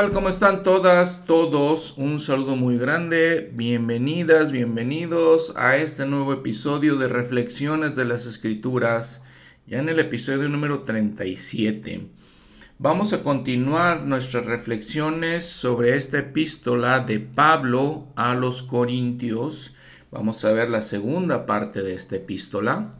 tal? ¿Cómo están todas, todos? Un saludo muy grande. Bienvenidas, bienvenidos a este nuevo episodio de Reflexiones de las Escrituras, ya en el episodio número 37. Vamos a continuar nuestras reflexiones sobre esta epístola de Pablo a los Corintios. Vamos a ver la segunda parte de esta epístola,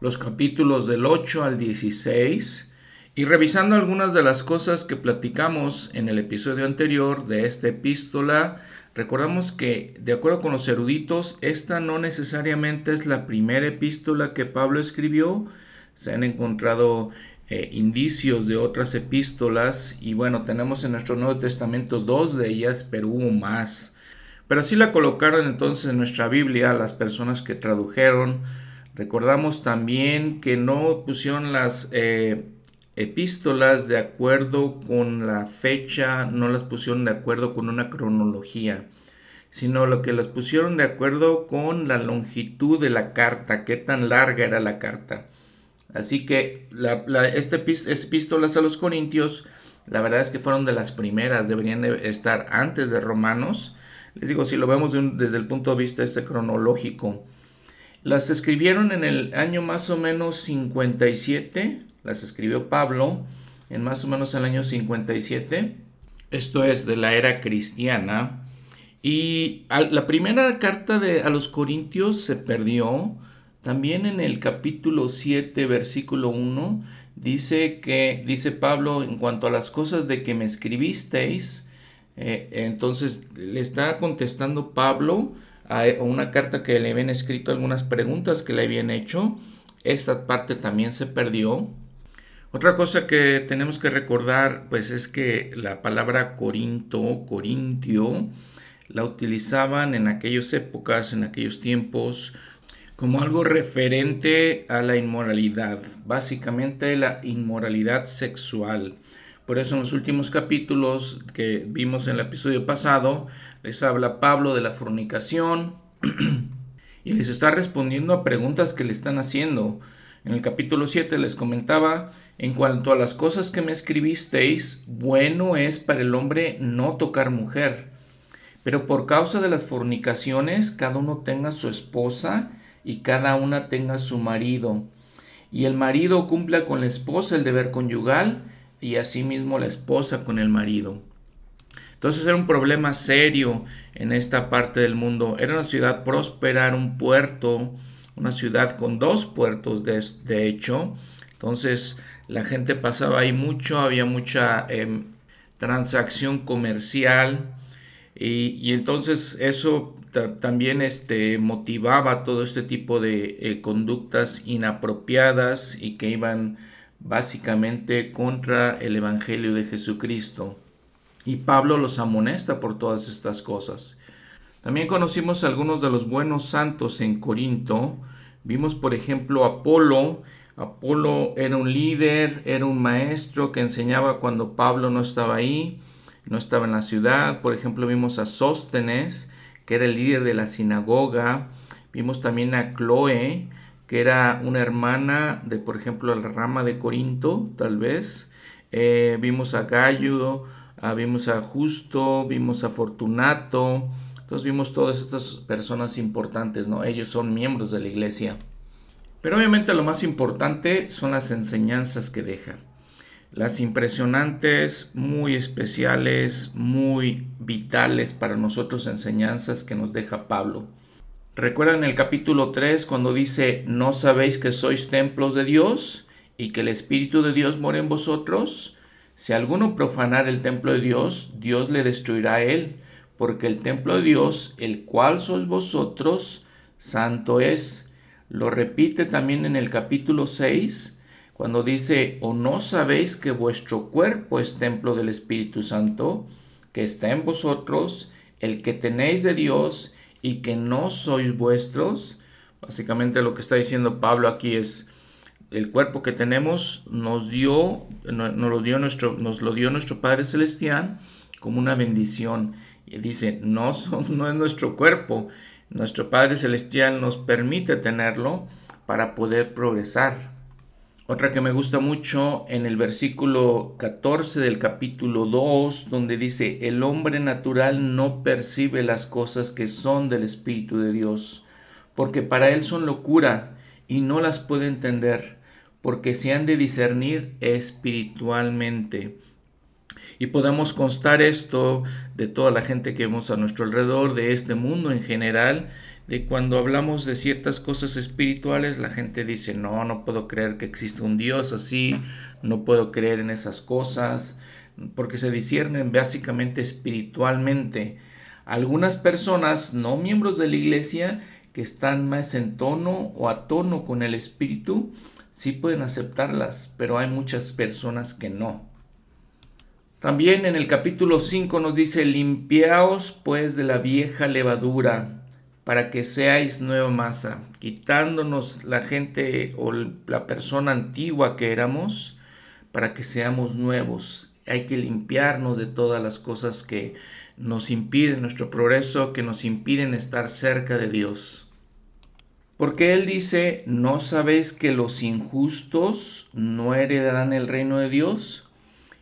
los capítulos del 8 al 16 y revisando algunas de las cosas que platicamos en el episodio anterior de esta epístola, recordamos que, de acuerdo con los eruditos, esta no necesariamente es la primera epístola que Pablo escribió. Se han encontrado eh, indicios de otras epístolas y bueno, tenemos en nuestro Nuevo Testamento dos de ellas, pero hubo más. Pero así la colocaron entonces en nuestra Biblia las personas que tradujeron. Recordamos también que no pusieron las... Eh, epístolas de acuerdo con la fecha, no las pusieron de acuerdo con una cronología, sino lo que las pusieron de acuerdo con la longitud de la carta, qué tan larga era la carta. Así que la, este epístolas a los Corintios, la verdad es que fueron de las primeras, deberían de estar antes de Romanos. Les digo, si lo vemos desde el punto de vista este cronológico. Las escribieron en el año más o menos 57 las escribió Pablo en más o menos el año 57, esto es de la era cristiana, y la primera carta de, a los Corintios se perdió, también en el capítulo 7, versículo 1, dice que, dice Pablo, en cuanto a las cosas de que me escribisteis, eh, entonces le está contestando Pablo a una carta que le habían escrito algunas preguntas que le habían hecho. Esta parte también se perdió. Otra cosa que tenemos que recordar, pues es que la palabra Corinto, Corintio, la utilizaban en aquellas épocas, en aquellos tiempos, como algo referente a la inmoralidad, básicamente la inmoralidad sexual. Por eso en los últimos capítulos que vimos en el episodio pasado, les habla Pablo de la fornicación y les está respondiendo a preguntas que le están haciendo. En el capítulo 7 les comentaba en cuanto a las cosas que me escribisteis, bueno es para el hombre no tocar mujer, pero por causa de las fornicaciones cada uno tenga su esposa y cada una tenga su marido, y el marido cumpla con la esposa el deber conyugal y asimismo la esposa con el marido. Entonces era un problema serio en esta parte del mundo. Era una ciudad próspera, era un puerto, una ciudad con dos puertos de, de hecho. Entonces la gente pasaba ahí mucho, había mucha em, transacción comercial y, entonces eso también este, motivaba todo este tipo de eh, conductas inapropiadas y que iban básicamente contra el Evangelio de Jesucristo. Y Pablo los amonesta por todas estas cosas. También conocimos algunos de los buenos santos en Corinto. Vimos, por ejemplo, Apolo, Apolo era un líder, era un maestro que enseñaba cuando Pablo no estaba ahí, no estaba en la ciudad. Por ejemplo, vimos a Sóstenes, que era el líder de la sinagoga. Vimos también a Chloe, que era una hermana de, por ejemplo, la rama de Corinto, tal vez. Eh, vimos a Gallo, ah, vimos a Justo, vimos a Fortunato. Entonces vimos todas estas personas importantes, ¿no? Ellos son miembros de la iglesia. Pero obviamente lo más importante son las enseñanzas que deja. Las impresionantes, muy especiales, muy vitales para nosotros enseñanzas que nos deja Pablo. ¿Recuerdan el capítulo 3 cuando dice, ¿no sabéis que sois templos de Dios y que el Espíritu de Dios mora en vosotros? Si alguno profanar el templo de Dios, Dios le destruirá a él, porque el templo de Dios, el cual sois vosotros, santo es lo repite también en el capítulo 6, cuando dice, ¿o no sabéis que vuestro cuerpo es templo del Espíritu Santo, que está en vosotros, el que tenéis de Dios y que no sois vuestros? Básicamente lo que está diciendo Pablo aquí es, el cuerpo que tenemos nos dio, nos lo dio nuestro, nos lo dio nuestro Padre Celestial como una bendición. Y dice, no, son, no es nuestro cuerpo, nuestro Padre Celestial nos permite tenerlo para poder progresar. Otra que me gusta mucho en el versículo 14 del capítulo 2, donde dice, el hombre natural no percibe las cosas que son del Espíritu de Dios, porque para él son locura y no las puede entender, porque se han de discernir espiritualmente. Y podemos constar esto de toda la gente que vemos a nuestro alrededor, de este mundo en general, de cuando hablamos de ciertas cosas espirituales, la gente dice, no, no puedo creer que exista un Dios así, no puedo creer en esas cosas, porque se disciernen básicamente espiritualmente. Algunas personas, no miembros de la iglesia, que están más en tono o a tono con el espíritu, sí pueden aceptarlas, pero hay muchas personas que no. También en el capítulo 5 nos dice, limpiaos pues de la vieja levadura para que seáis nueva masa, quitándonos la gente o la persona antigua que éramos, para que seamos nuevos. Hay que limpiarnos de todas las cosas que nos impiden nuestro progreso, que nos impiden estar cerca de Dios. Porque Él dice, ¿no sabéis que los injustos no heredarán el reino de Dios?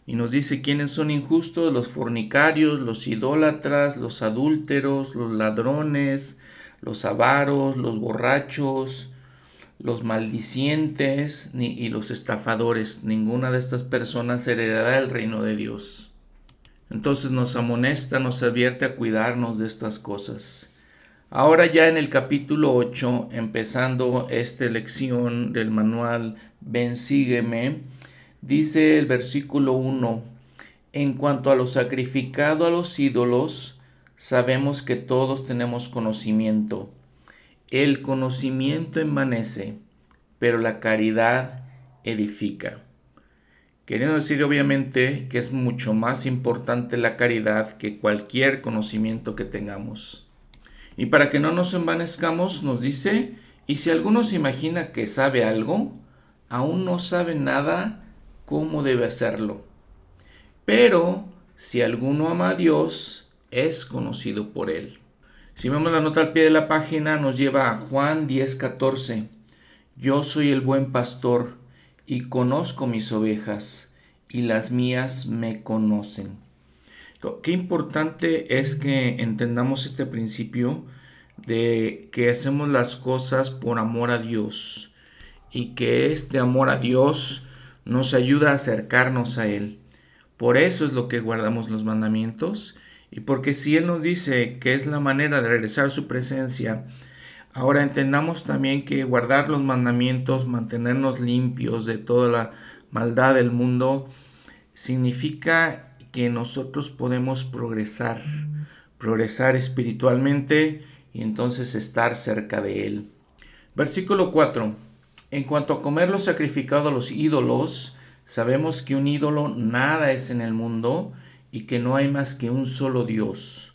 Y nos dice quiénes son injustos, los fornicarios, los idólatras, los adúlteros, los ladrones, los avaros, los borrachos, los maldicientes y los estafadores. Ninguna de estas personas heredará el reino de Dios. Entonces nos amonesta, nos advierte a cuidarnos de estas cosas. Ahora ya en el capítulo 8, empezando esta lección del manual Ven sígueme, dice el versículo 1, en cuanto a lo sacrificado a los ídolos, sabemos que todos tenemos conocimiento. El conocimiento envanece, pero la caridad edifica. Queriendo decir obviamente que es mucho más importante la caridad que cualquier conocimiento que tengamos. Y para que no nos envanezcamos, nos dice, y si alguno se imagina que sabe algo, aún no sabe nada cómo debe hacerlo. Pero si alguno ama a Dios, es conocido por él. Si vemos la nota al pie de la página, nos lleva a Juan 10:14. Yo soy el buen pastor y conozco mis ovejas y las mías me conocen. Qué importante es que entendamos este principio de que hacemos las cosas por amor a Dios y que este amor a Dios nos ayuda a acercarnos a Él. Por eso es lo que guardamos los mandamientos y porque si Él nos dice que es la manera de regresar su presencia, ahora entendamos también que guardar los mandamientos, mantenernos limpios de toda la maldad del mundo, significa que nosotros podemos progresar, progresar espiritualmente y entonces estar cerca de Él. Versículo 4. En cuanto a comer lo sacrificado a los ídolos, sabemos que un ídolo nada es en el mundo, y que no hay más que un solo Dios.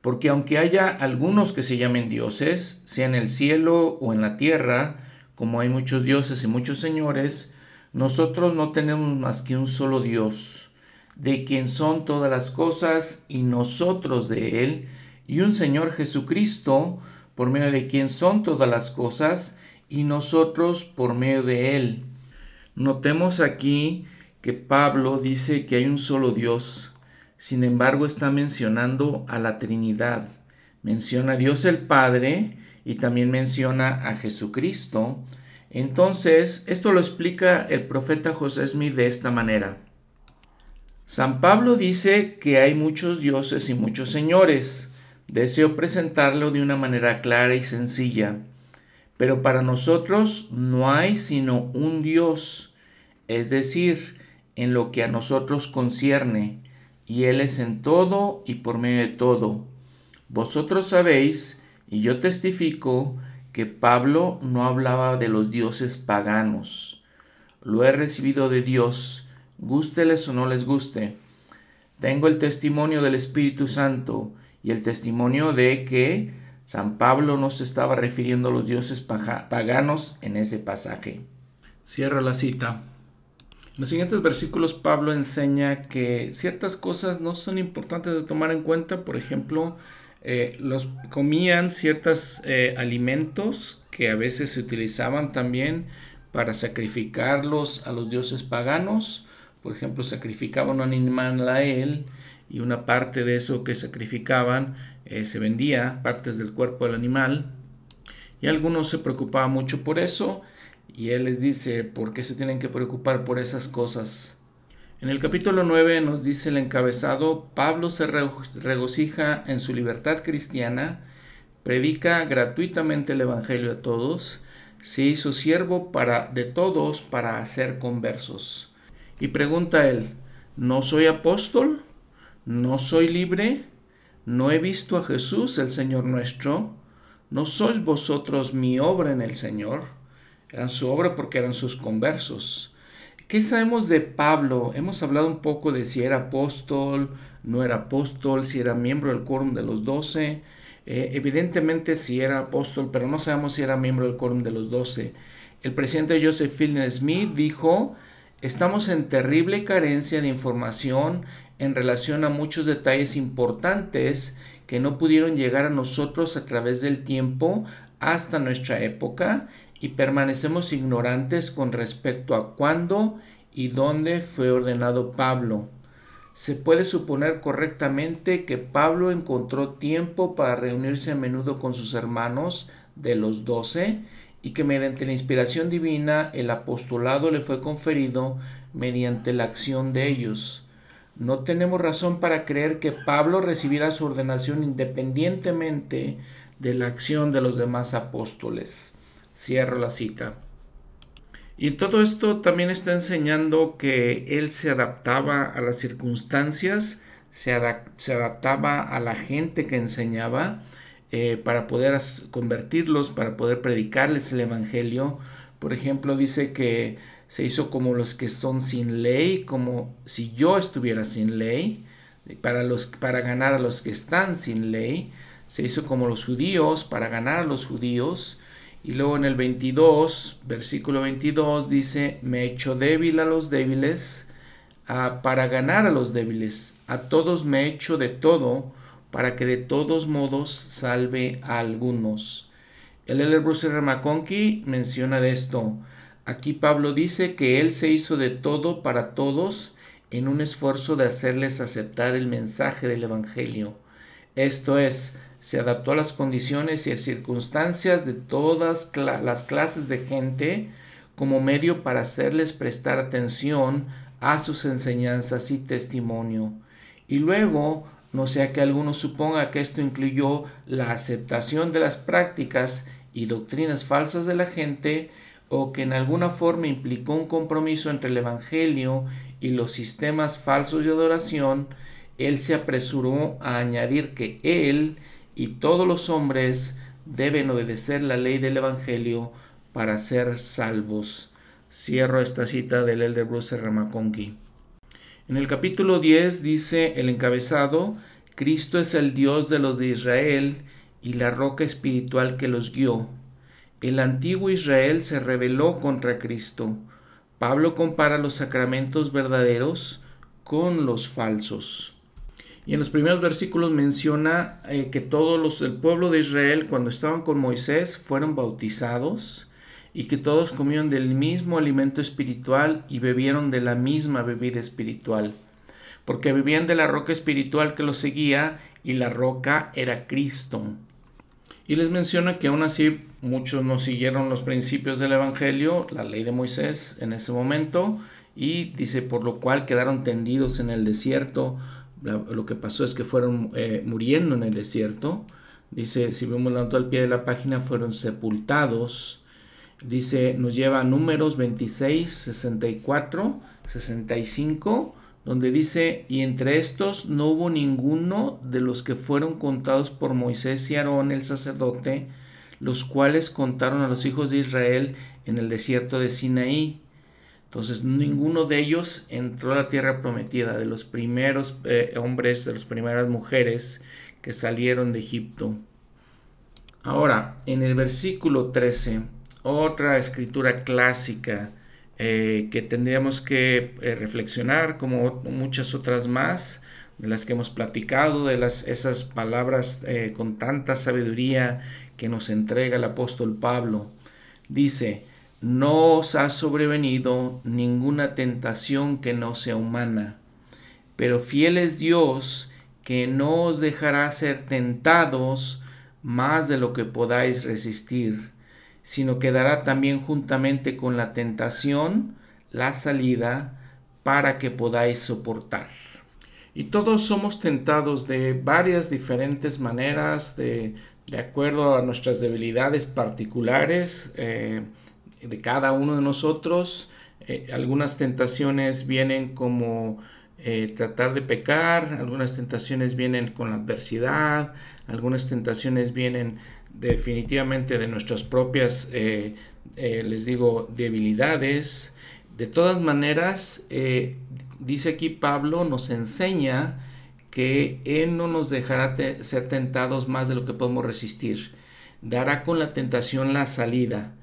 Porque aunque haya algunos que se llamen dioses, sea en el cielo o en la tierra, como hay muchos dioses y muchos señores, nosotros no tenemos más que un solo Dios, de quien son todas las cosas y nosotros de Él, y un Señor Jesucristo, por medio de quien son todas las cosas y nosotros por medio de Él. Notemos aquí que Pablo dice que hay un solo Dios, sin embargo está mencionando a la Trinidad. Menciona a Dios el Padre y también menciona a Jesucristo. Entonces, esto lo explica el profeta José Smith de esta manera. San Pablo dice que hay muchos dioses y muchos señores. Deseo presentarlo de una manera clara y sencilla. Pero para nosotros no hay sino un Dios, es decir, en lo que a nosotros concierne, y Él es en todo y por medio de todo. Vosotros sabéis, y yo testifico, que Pablo no hablaba de los dioses paganos. Lo he recibido de Dios, gústeles o no les guste. Tengo el testimonio del Espíritu Santo y el testimonio de que San Pablo no se estaba refiriendo a los dioses paganos en ese pasaje. Cierra la cita. En los siguientes versículos Pablo enseña que ciertas cosas no son importantes de tomar en cuenta, por ejemplo, eh, los comían ciertos eh, alimentos que a veces se utilizaban también para sacrificarlos a los dioses paganos. Por ejemplo, sacrificaban un animal a él y una parte de eso que sacrificaban eh, se vendía, partes del cuerpo del animal. Y algunos se preocupaban mucho por eso y él les dice, ¿por qué se tienen que preocupar por esas cosas? En el capítulo 9 nos dice el encabezado, Pablo se regocija en su libertad cristiana, predica gratuitamente el Evangelio a todos, se hizo siervo para, de todos para hacer conversos. Y pregunta él, ¿no soy apóstol? ¿No soy libre? ¿No he visto a Jesús el Señor nuestro? ¿No sois vosotros mi obra en el Señor? Eran su obra porque eran sus conversos. ¿Qué sabemos de Pablo? Hemos hablado un poco de si era apóstol, no era apóstol, si era miembro del quórum de los doce. Eh, evidentemente si era apóstol, pero no sabemos si era miembro del quórum de los doce. El presidente Joseph Fielding Smith dijo, estamos en terrible carencia de información en relación a muchos detalles importantes que no pudieron llegar a nosotros a través del tiempo hasta nuestra época y permanecemos ignorantes con respecto a cuándo y dónde fue ordenado Pablo. Se puede suponer correctamente que Pablo encontró tiempo para reunirse a menudo con sus hermanos de los doce y que mediante la inspiración divina el apostolado le fue conferido mediante la acción de ellos. No tenemos razón para creer que Pablo recibiera su ordenación independientemente de la acción de los demás apóstoles. Cierro la cita. Y todo esto también está enseñando que él se adaptaba a las circunstancias, se, adaptaba a la gente que enseñaba eh, para poder convertirlos, para poder predicarles el Evangelio. Por ejemplo, dice que se hizo como los que son sin ley, como si yo estuviera sin ley, para, los, para ganar a los que están sin ley. Se hizo como los judíos, para ganar a los judíos y luego en el 22, versículo 22 dice, me he hecho débil a los débiles ah, para ganar a los débiles. A todos me he hecho de todo para que de todos modos salve a algunos. El L. Bruce R. McConkie menciona de esto. Aquí Pablo dice que él se hizo de todo para todos en un esfuerzo de hacerles aceptar el mensaje del Evangelio. Esto es, se adaptó a las condiciones y circunstancias de todas las clases de gente como medio para hacerles prestar atención a sus enseñanzas y testimonio. Y luego, no sea que alguno suponga que esto incluyó la aceptación de las prácticas y doctrinas falsas de la gente, o que en alguna forma implicó un compromiso entre el Evangelio y los sistemas falsos de adoración, él se apresuró a añadir que él y todos los hombres deben obedecer la ley del Evangelio para ser salvos. Cierro esta cita del Elder Bruce Ramakongi. En el capítulo 10 dice el encabezado, Cristo es el Dios de los de Israel y la roca espiritual que los guió. El antiguo Israel se rebeló contra Cristo. Pablo compara los sacramentos verdaderos con los falsos. Y en los primeros versículos menciona eh, que todos los del pueblo de Israel cuando estaban con Moisés fueron bautizados y que todos comieron del mismo alimento espiritual y bebieron de la misma bebida espiritual, porque bebían de la roca espiritual que los seguía y la roca era Cristo. Y les menciona que aún así muchos no siguieron los principios del Evangelio, la ley de Moisés en ese momento, y dice por lo cual quedaron tendidos en el desierto lo que pasó es que fueron eh, muriendo en el desierto. Dice, si vemos la nota al pie de la página, fueron sepultados. Dice, nos lleva a números 26, 64, 65, donde dice, y entre estos no hubo ninguno de los que fueron contados por Moisés y Aarón el sacerdote, los cuales contaron a los hijos de Israel en el desierto de Sinaí entonces ninguno de ellos entró a la tierra prometida, de los primeros eh, hombres, de las primeras mujeres que salieron de Egipto. Ahora, en el versículo 13, otra escritura clásica eh, que tendríamos que eh, reflexionar, como muchas otras más, de las que hemos platicado, de las, esas palabras con tanta sabiduría que nos entrega el apóstol Pablo. Dice, no os ha sobrevenido ninguna tentación que no sea humana, pero fiel es Dios que no os dejará ser tentados más de lo que podáis resistir, sino que dará también juntamente con la tentación la salida para que podáis soportar. Y todos somos tentados de varias diferentes maneras, de, acuerdo a nuestras debilidades particulares. Eh, de cada uno de nosotros. Eh, algunas tentaciones vienen como eh, tratar de pecar, algunas tentaciones vienen con la adversidad, algunas tentaciones vienen definitivamente de nuestras propias, eh, les digo, debilidades. De todas maneras, dice aquí Pablo, nos enseña que Él no nos dejará ser tentados más de lo que podemos resistir. Dará con la tentación la salida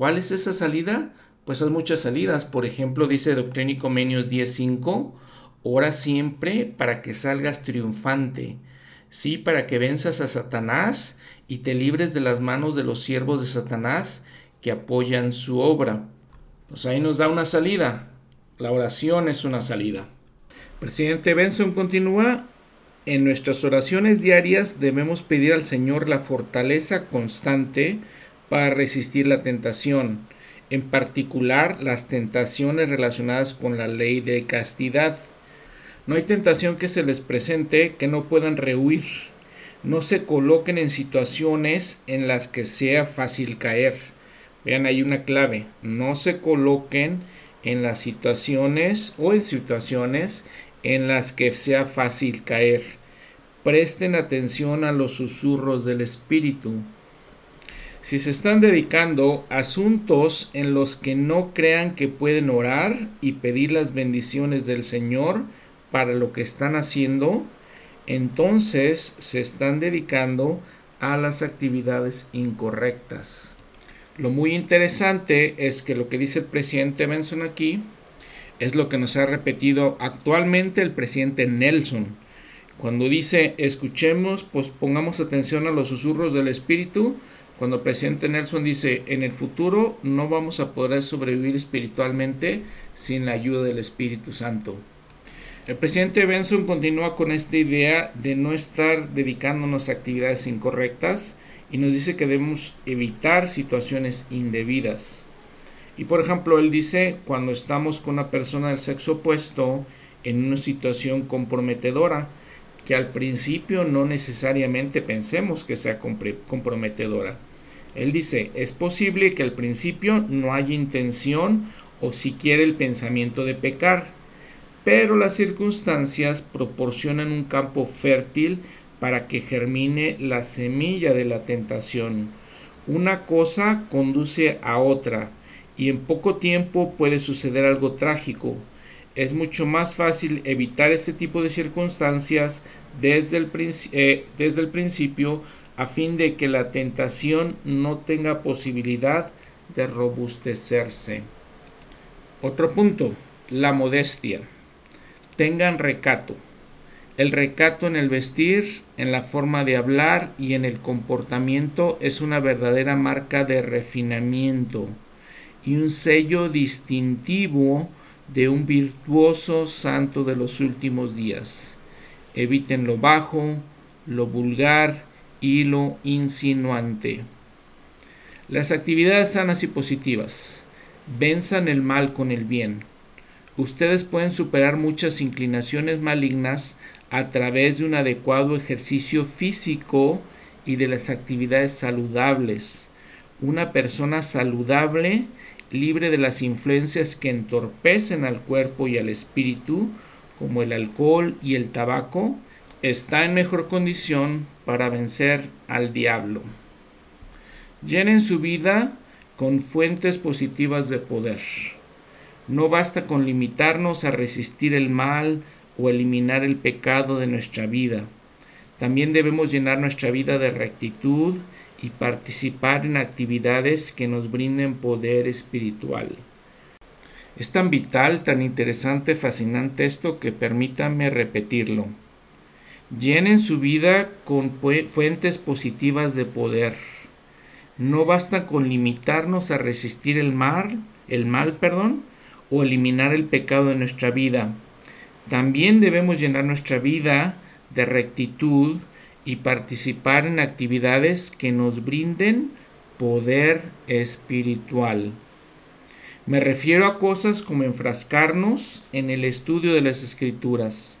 ¿Cuál es esa salida? Pues hay muchas salidas. Por ejemplo, dice Doctrina y Comenios 10.5, ora siempre para que salgas triunfante. Sí, para que venzas a Satanás y te libres de las manos de los siervos de Satanás que apoyan su obra. Pues ahí nos da una salida. La oración es una salida. Presidente Benson continúa. En nuestras oraciones diarias debemos pedir al Señor la fortaleza constante para resistir la tentación, en particular las tentaciones relacionadas con la ley de castidad. No hay tentación que se les presente que no puedan rehuir. No se coloquen en situaciones en las que sea fácil caer. Vean, hay una clave. No se coloquen en las situaciones o en situaciones en las que sea fácil caer. Presten atención a los susurros del Espíritu si se están dedicando a asuntos en los que no crean que pueden orar y pedir las bendiciones del Señor para lo que están haciendo, entonces se están dedicando a las actividades incorrectas. Lo muy interesante es que lo que dice el presidente Benson aquí es lo que nos ha repetido actualmente el presidente Nelson. Cuando dice escuchemos, pues pongamos atención a los susurros del Espíritu, cuando el presidente Nelson dice, en el futuro no vamos a poder sobrevivir espiritualmente sin la ayuda del Espíritu Santo. El presidente Benson continúa con esta idea de no estar dedicándonos a actividades incorrectas y nos dice que debemos evitar situaciones indebidas. Y por ejemplo, él dice, cuando estamos con una persona del sexo opuesto en una situación comprometedora, que al principio no necesariamente pensemos que sea comprometedora. Él dice, es posible que al principio no haya intención o siquiera el pensamiento de pecar, pero las circunstancias proporcionan un campo fértil para que germine la semilla de la tentación. Una cosa conduce a otra y en poco tiempo puede suceder algo trágico. Es mucho más fácil evitar este tipo de circunstancias desde el, eh, desde el principio a fin de que la tentación no tenga posibilidad de robustecerse. Otro punto, la modestia. Tengan recato. El recato en el vestir, en la forma de hablar y en el comportamiento es una verdadera marca de refinamiento y un sello distintivo de un virtuoso santo de los últimos días. Eviten lo bajo, lo vulgar y lo insinuante. Las actividades sanas y positivas. Venzan el mal con el bien. Ustedes pueden superar muchas inclinaciones malignas a través de un adecuado ejercicio físico y de las actividades saludables. Una persona saludable, libre de las influencias que entorpecen al cuerpo y al espíritu, como el alcohol y el tabaco, está en mejor condición para vencer al diablo. Llenen su vida con fuentes positivas de poder. No basta con limitarnos a resistir el mal o eliminar el pecado de nuestra vida. También debemos llenar nuestra vida de rectitud y participar en actividades que nos brinden poder espiritual. Es tan vital, tan interesante, fascinante esto que permítanme repetirlo. Llenen su vida con fuentes positivas de poder. No basta con limitarnos a resistir el mal, el mal, perdón, o eliminar el pecado de nuestra vida. También debemos llenar nuestra vida de rectitud y participar en actividades que nos brinden poder espiritual. Me refiero a cosas como enfrascarnos en el estudio de las escrituras.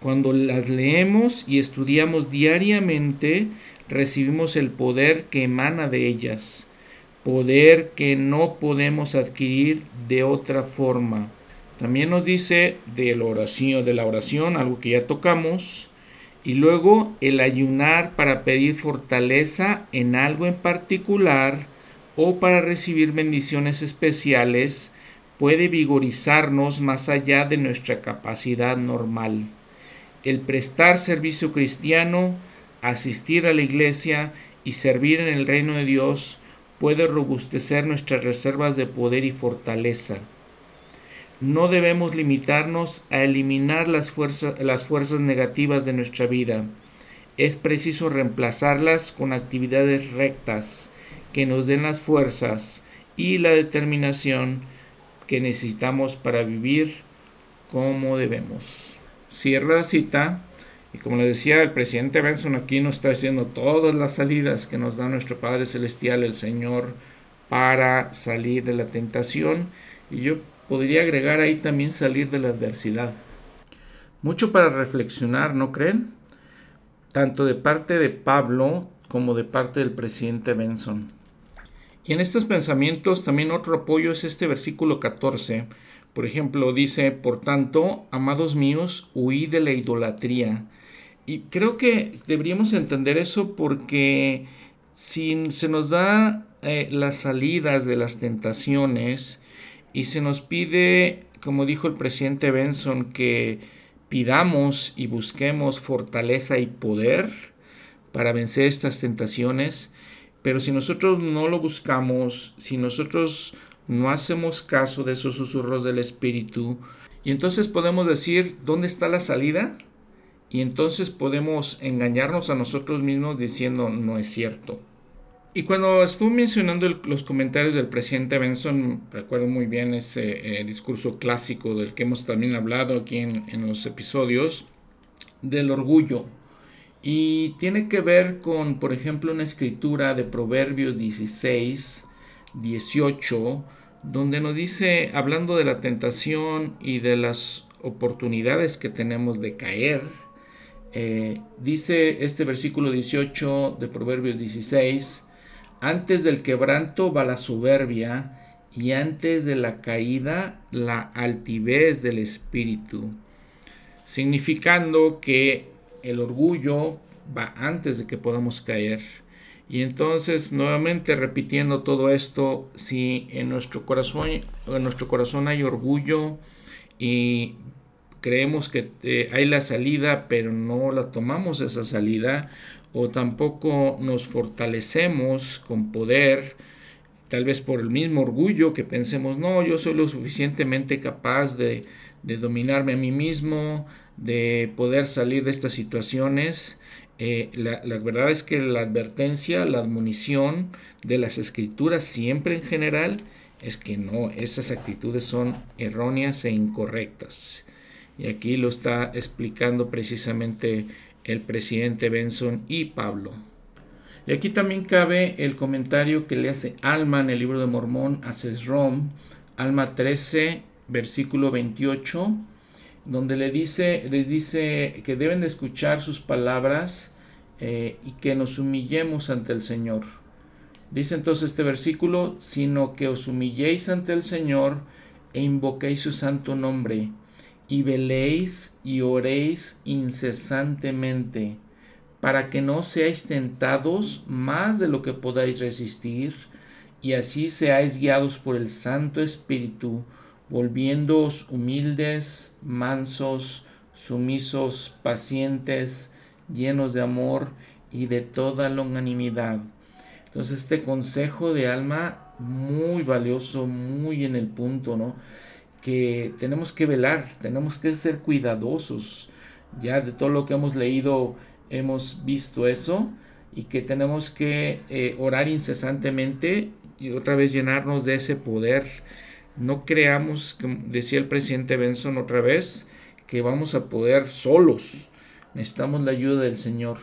Cuando las leemos y estudiamos diariamente, recibimos el poder que emana de ellas, poder que no podemos adquirir de otra forma. También nos dice de la oración, de la oración, algo que ya tocamos, y luego el ayunar para pedir fortaleza en algo en particular o para recibir bendiciones especiales puede vigorizarnos más allá de nuestra capacidad normal. El prestar servicio cristiano, asistir a la iglesia y servir en el reino de Dios puede robustecer nuestras reservas de poder y fortaleza. No debemos limitarnos a eliminar las fuerzas, las fuerzas negativas de nuestra vida. Es preciso reemplazarlas con actividades rectas que nos den las fuerzas y la determinación que necesitamos para vivir como debemos. Cierra la cita y como le decía el presidente Benson aquí nos está diciendo todas las salidas que nos da nuestro Padre Celestial, el Señor, para salir de la tentación. Y yo podría agregar ahí también salir de la adversidad. Mucho para reflexionar, ¿no creen? Tanto de parte de Pablo como de parte del presidente Benson. Y en estos pensamientos también otro apoyo es este versículo 14. Por ejemplo, dice, por tanto, amados míos, huí de la idolatría. Y creo que deberíamos entender eso porque si se nos da eh, las salidas de las tentaciones, y se nos pide, como dijo el presidente Benson, que pidamos y busquemos fortaleza y poder para vencer estas tentaciones, pero si nosotros no lo buscamos, si nosotros no hacemos caso de esos susurros del Espíritu, y entonces podemos decir, ¿dónde está la salida? Y entonces podemos engañarnos a nosotros mismos diciendo, no es cierto. Y cuando estuve mencionando los comentarios del presidente Benson, recuerdo muy bien ese eh, discurso clásico del que hemos también hablado aquí en, en, los episodios, del orgullo. Y tiene que ver con, por ejemplo, una escritura de Proverbios 16, 18, donde nos dice, hablando de la tentación y de las oportunidades que tenemos de caer, eh, dice este versículo 18 de Proverbios 16, antes del quebranto va la soberbia y antes de la caída la altivez del espíritu, significando que el orgullo va antes de que podamos caer. Y entonces, nuevamente repitiendo todo esto, si en nuestro corazón, en nuestro corazón hay orgullo y creemos que eh, hay la salida, pero no la tomamos esa salida, o tampoco nos fortalecemos con poder, tal vez por el mismo orgullo que pensemos, no, yo soy lo suficientemente capaz de, dominarme a mí mismo, de poder salir de estas situaciones. Eh, la, la, verdad es que la advertencia, la admonición de las escrituras siempre en general es que no, esas actitudes son erróneas e incorrectas. Y aquí lo está explicando precisamente el presidente Benson y Pablo. Y aquí también cabe el comentario que le hace Alma en el libro de Mormón a Cesrom, Alma 13, versículo 28, donde le dice, les dice que deben de escuchar sus palabras eh, y que nos humillemos ante el Señor. Dice entonces este versículo, sino que os humilléis ante el Señor e invoquéis su santo nombre y veléis y oréis incesantemente, para que no seáis tentados más de lo que podáis resistir, y así seáis guiados por el Santo Espíritu, volviéndoos humildes, mansos, sumisos, pacientes, llenos de amor y de toda longanimidad. Entonces este consejo de alma muy valioso, muy en el punto, ¿no? Que tenemos que velar, tenemos que ser cuidadosos. Ya de todo lo que hemos leído hemos visto eso y que tenemos que eh, orar incesantemente y otra vez llenarnos de ese poder. No creamos, como decía el presidente Benson otra vez, que vamos a poder solos. Necesitamos la ayuda del Señor.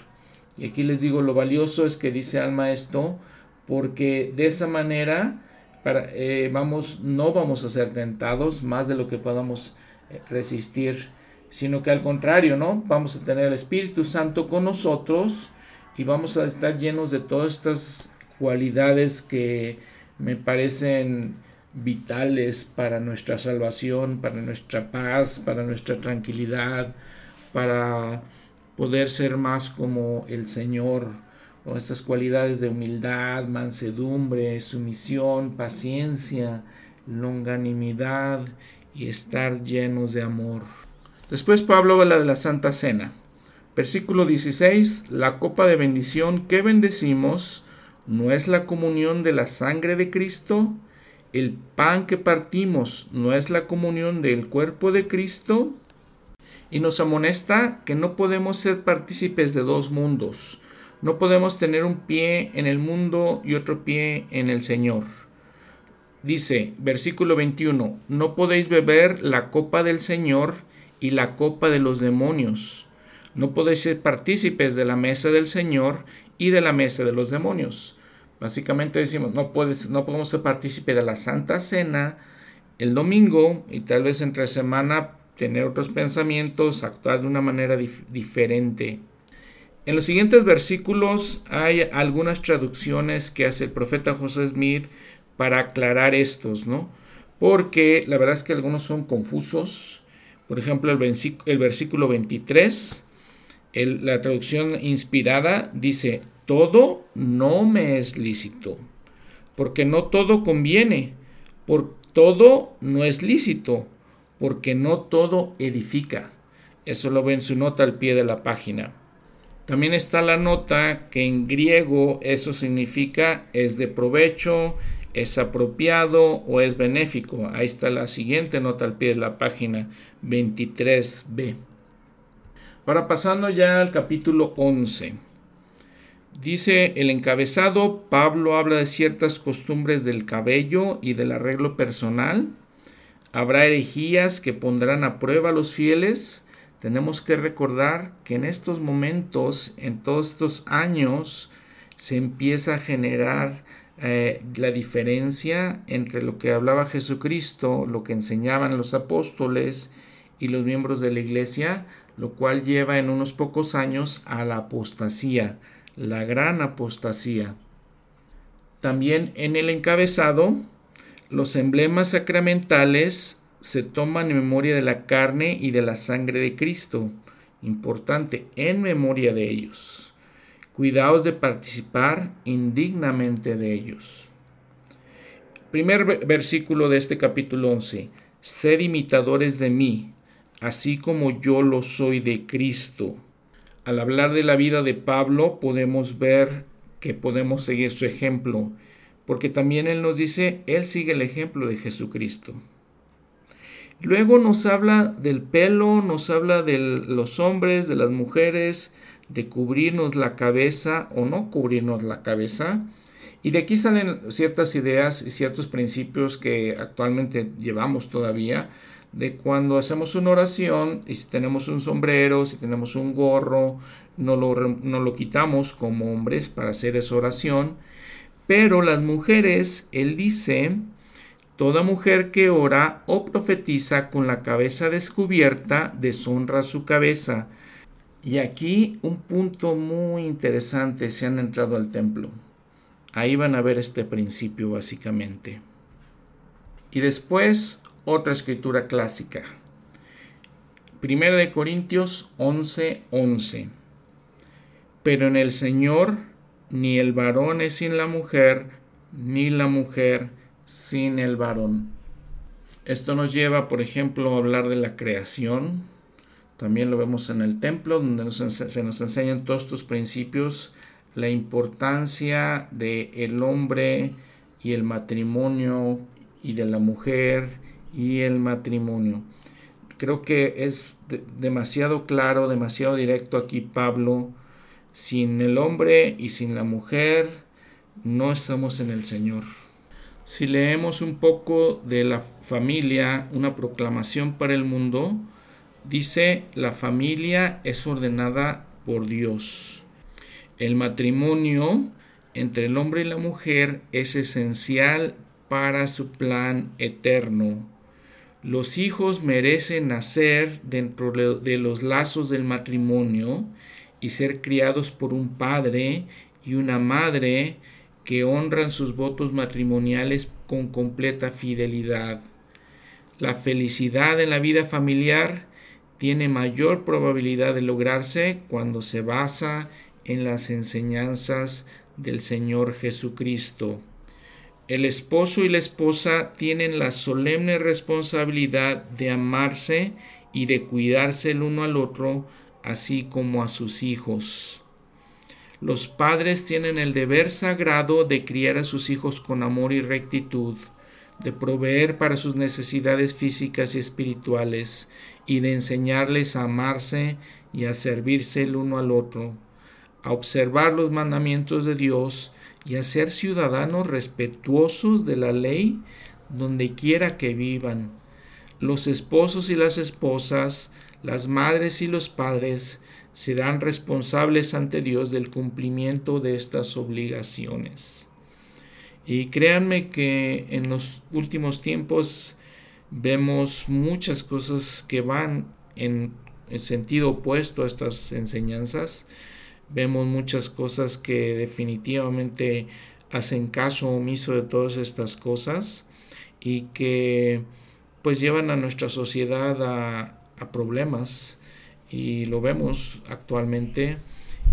Y aquí les digo, lo valioso es que dice Alma esto, porque de esa manera para, eh, vamos, no vamos a ser tentados más de lo que podamos eh, resistir, sino que al contrario, ¿no? Vamos a tener el Espíritu Santo con nosotros y vamos a estar llenos de todas estas cualidades que me parecen vitales para nuestra salvación, para nuestra paz, para nuestra tranquilidad, para poder ser más como el Señor, estas cualidades de humildad, mansedumbre, sumisión, paciencia, longanimidad y estar llenos de amor. Después Pablo habla de la Santa Cena. Versículo 16, la copa de bendición que bendecimos no es la comunión de la sangre de Cristo, el pan que partimos no es la comunión del cuerpo de Cristo, y nos amonesta que no podemos ser partícipes de dos mundos. No podemos tener un pie en el mundo y otro pie en el Señor. Dice, versículo 21, no podéis beber la copa del Señor y la copa de los demonios. No podéis ser partícipes de la mesa del Señor y de la mesa de los demonios. Básicamente decimos, no, puedes, no podemos ser partícipes de la Santa Cena el domingo y tal vez entre semana tener otros pensamientos, actuar de una manera diferente. En los siguientes versículos hay algunas traducciones que hace el profeta José Smith para aclarar estos, ¿no? Porque la verdad es que algunos son confusos. Por ejemplo, el, versículo 23 la traducción inspirada dice, todo no me es lícito, porque no todo conviene, por todo no es lícito, porque no todo edifica. Eso lo ve en su nota al pie de la página. También está la nota que en griego eso significa es de provecho, es apropiado o es benéfico. Ahí está la siguiente nota al pie de la página 23b. Ahora pasando ya al capítulo 11. Dice el encabezado, Pablo habla de ciertas costumbres del cabello y del arreglo personal. Habrá herejías que pondrán a prueba a los fieles. Tenemos que recordar que en estos momentos, en todos estos años, se empieza a generar eh, la diferencia entre lo que hablaba Jesucristo, lo que enseñaban los apóstoles y los miembros de la iglesia, lo cual lleva en unos pocos años a la apostasía, la gran apostasía. También en el encabezado, los emblemas sacramentales se toman en memoria de la carne y de la sangre de Cristo. Importante, en memoria de ellos. Cuidaos de participar indignamente de ellos. Primer versículo de este capítulo 11. Sed imitadores de mí, así como yo lo soy de Cristo. Al hablar de la vida de Pablo podemos ver que podemos seguir su ejemplo, porque también él nos dice, él sigue el ejemplo de Jesucristo. Luego nos habla del pelo, nos habla de los hombres, de las mujeres, de cubrirnos la cabeza o no cubrirnos la cabeza. Y de aquí salen ciertas ideas y ciertos principios que actualmente llevamos todavía, de cuando hacemos una oración y si tenemos un sombrero, si tenemos un gorro, no lo, no lo quitamos como hombres para hacer esa oración. Pero las mujeres, él dice, toda mujer que ora o profetiza con la cabeza descubierta deshonra su cabeza. Y aquí un punto muy interesante, se han entrado al templo. Ahí van a ver este principio básicamente. Y después otra escritura clásica. Primera de Corintios 11:11. 11. Pero en el Señor ni el varón es sin la mujer, ni la mujer sin el varón. Esto nos lleva, por ejemplo, a hablar de la creación. También lo vemos en el templo, donde se nos enseñan todos estos principios, la importancia de el hombre y el matrimonio y de la mujer y el matrimonio. Creo que es demasiado claro, demasiado directo aquí Pablo Sin el hombre y sin la mujer no estamos en el Señor. Si leemos un poco de la familia, una proclamación para el mundo, dice, la familia es ordenada por Dios. El matrimonio entre el hombre y la mujer es esencial para su plan eterno. Los hijos merecen nacer dentro de los lazos del matrimonio y ser criados por un padre y una madre que honran sus votos matrimoniales con completa fidelidad. La felicidad en la vida familiar tiene mayor probabilidad de lograrse cuando se basa en las enseñanzas del Señor Jesucristo. El esposo y la esposa tienen la solemne responsabilidad de amarse y de cuidarse el uno al otro, así como a sus hijos. Los padres tienen el deber sagrado de criar a sus hijos con amor y rectitud, de proveer para sus necesidades físicas y espirituales, y de enseñarles a amarse y a servirse el uno al otro, a observar los mandamientos de Dios y a ser ciudadanos respetuosos de la ley donde quiera que vivan. Los esposos y las esposas, las madres y los padres, serán responsables ante Dios del cumplimiento de estas obligaciones. Y créanme que en los últimos tiempos vemos muchas cosas que van en sentido opuesto a estas enseñanzas. Vemos muchas cosas que definitivamente hacen caso omiso de todas estas cosas y que pues llevan a nuestra sociedad a problemas y lo vemos actualmente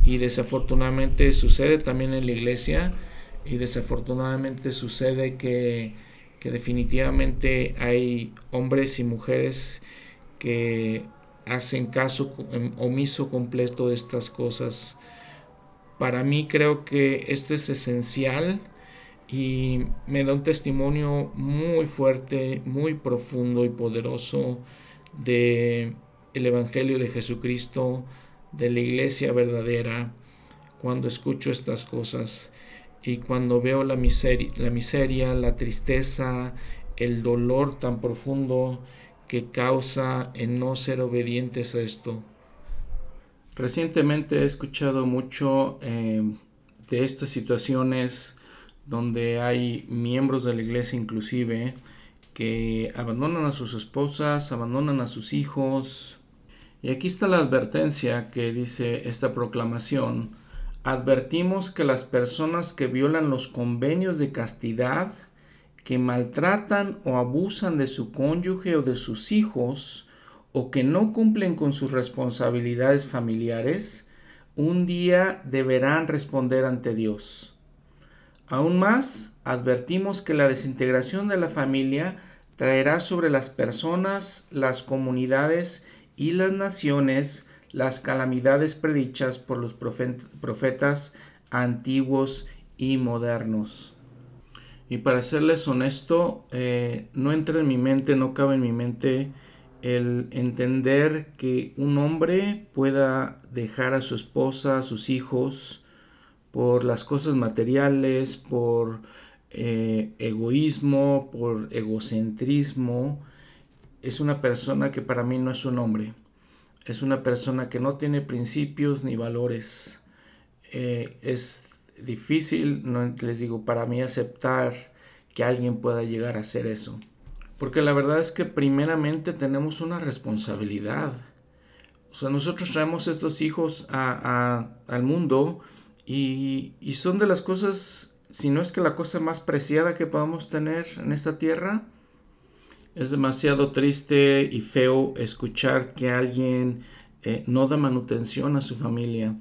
y desafortunadamente sucede también en la iglesia y desafortunadamente sucede que, que definitivamente hay hombres y mujeres que hacen caso omiso completo de estas cosas. Para mí creo que esto es esencial y me da un testimonio muy fuerte, muy profundo y poderoso de el Evangelio de Jesucristo, de la iglesia verdadera, cuando escucho estas cosas y cuando veo la miseria, la, tristeza, el dolor tan profundo que causa en no ser obedientes a esto. Recientemente he escuchado mucho eh, de estas situaciones donde hay miembros de la iglesia inclusive que abandonan a sus esposas, abandonan a sus hijos, y aquí está la advertencia que dice esta proclamación. Advertimos que las personas que violan los convenios de castidad, que maltratan o abusan de su cónyuge o de sus hijos, o que no cumplen con sus responsabilidades familiares, un día deberán responder ante Dios. Aún más, advertimos que la desintegración de la familia traerá sobre las personas, las comunidades y las naciones las calamidades predichas por los profetas antiguos y modernos. Y para serles honesto, eh, no entra en mi mente, no cabe en mi mente el entender que un hombre pueda dejar a su esposa, a sus hijos, por las cosas materiales, por eh, egoísmo, por egocentrismo, es una persona que para mí no es un hombre. Es una persona que no tiene principios ni valores. Eh, es difícil, no les digo, para mí aceptar que alguien pueda llegar a hacer eso. Porque la verdad es que primeramente tenemos una responsabilidad. O sea, nosotros traemos estos hijos al mundo y, y son de las cosas, si no es que la cosa más preciada que podamos tener en esta tierra, es demasiado triste y feo escuchar que alguien eh, no da manutención a su familia,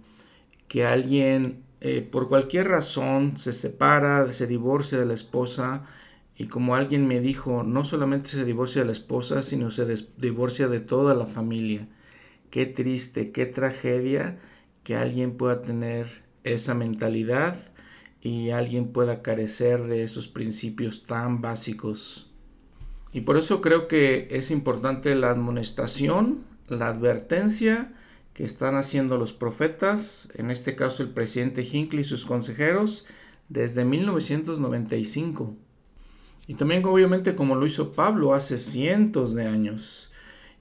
que alguien eh, por cualquier razón se separa, se divorcia de la esposa y como alguien me dijo, no solamente se divorcia de la esposa, sino se divorcia de toda la familia. Qué triste, qué tragedia que alguien pueda tener esa mentalidad y alguien pueda carecer de esos principios tan básicos y por eso creo que es importante la amonestación, la advertencia que están haciendo los profetas, en este caso el presidente Hinckley y sus consejeros, desde 1995. Y también obviamente como lo hizo Pablo hace cientos de años.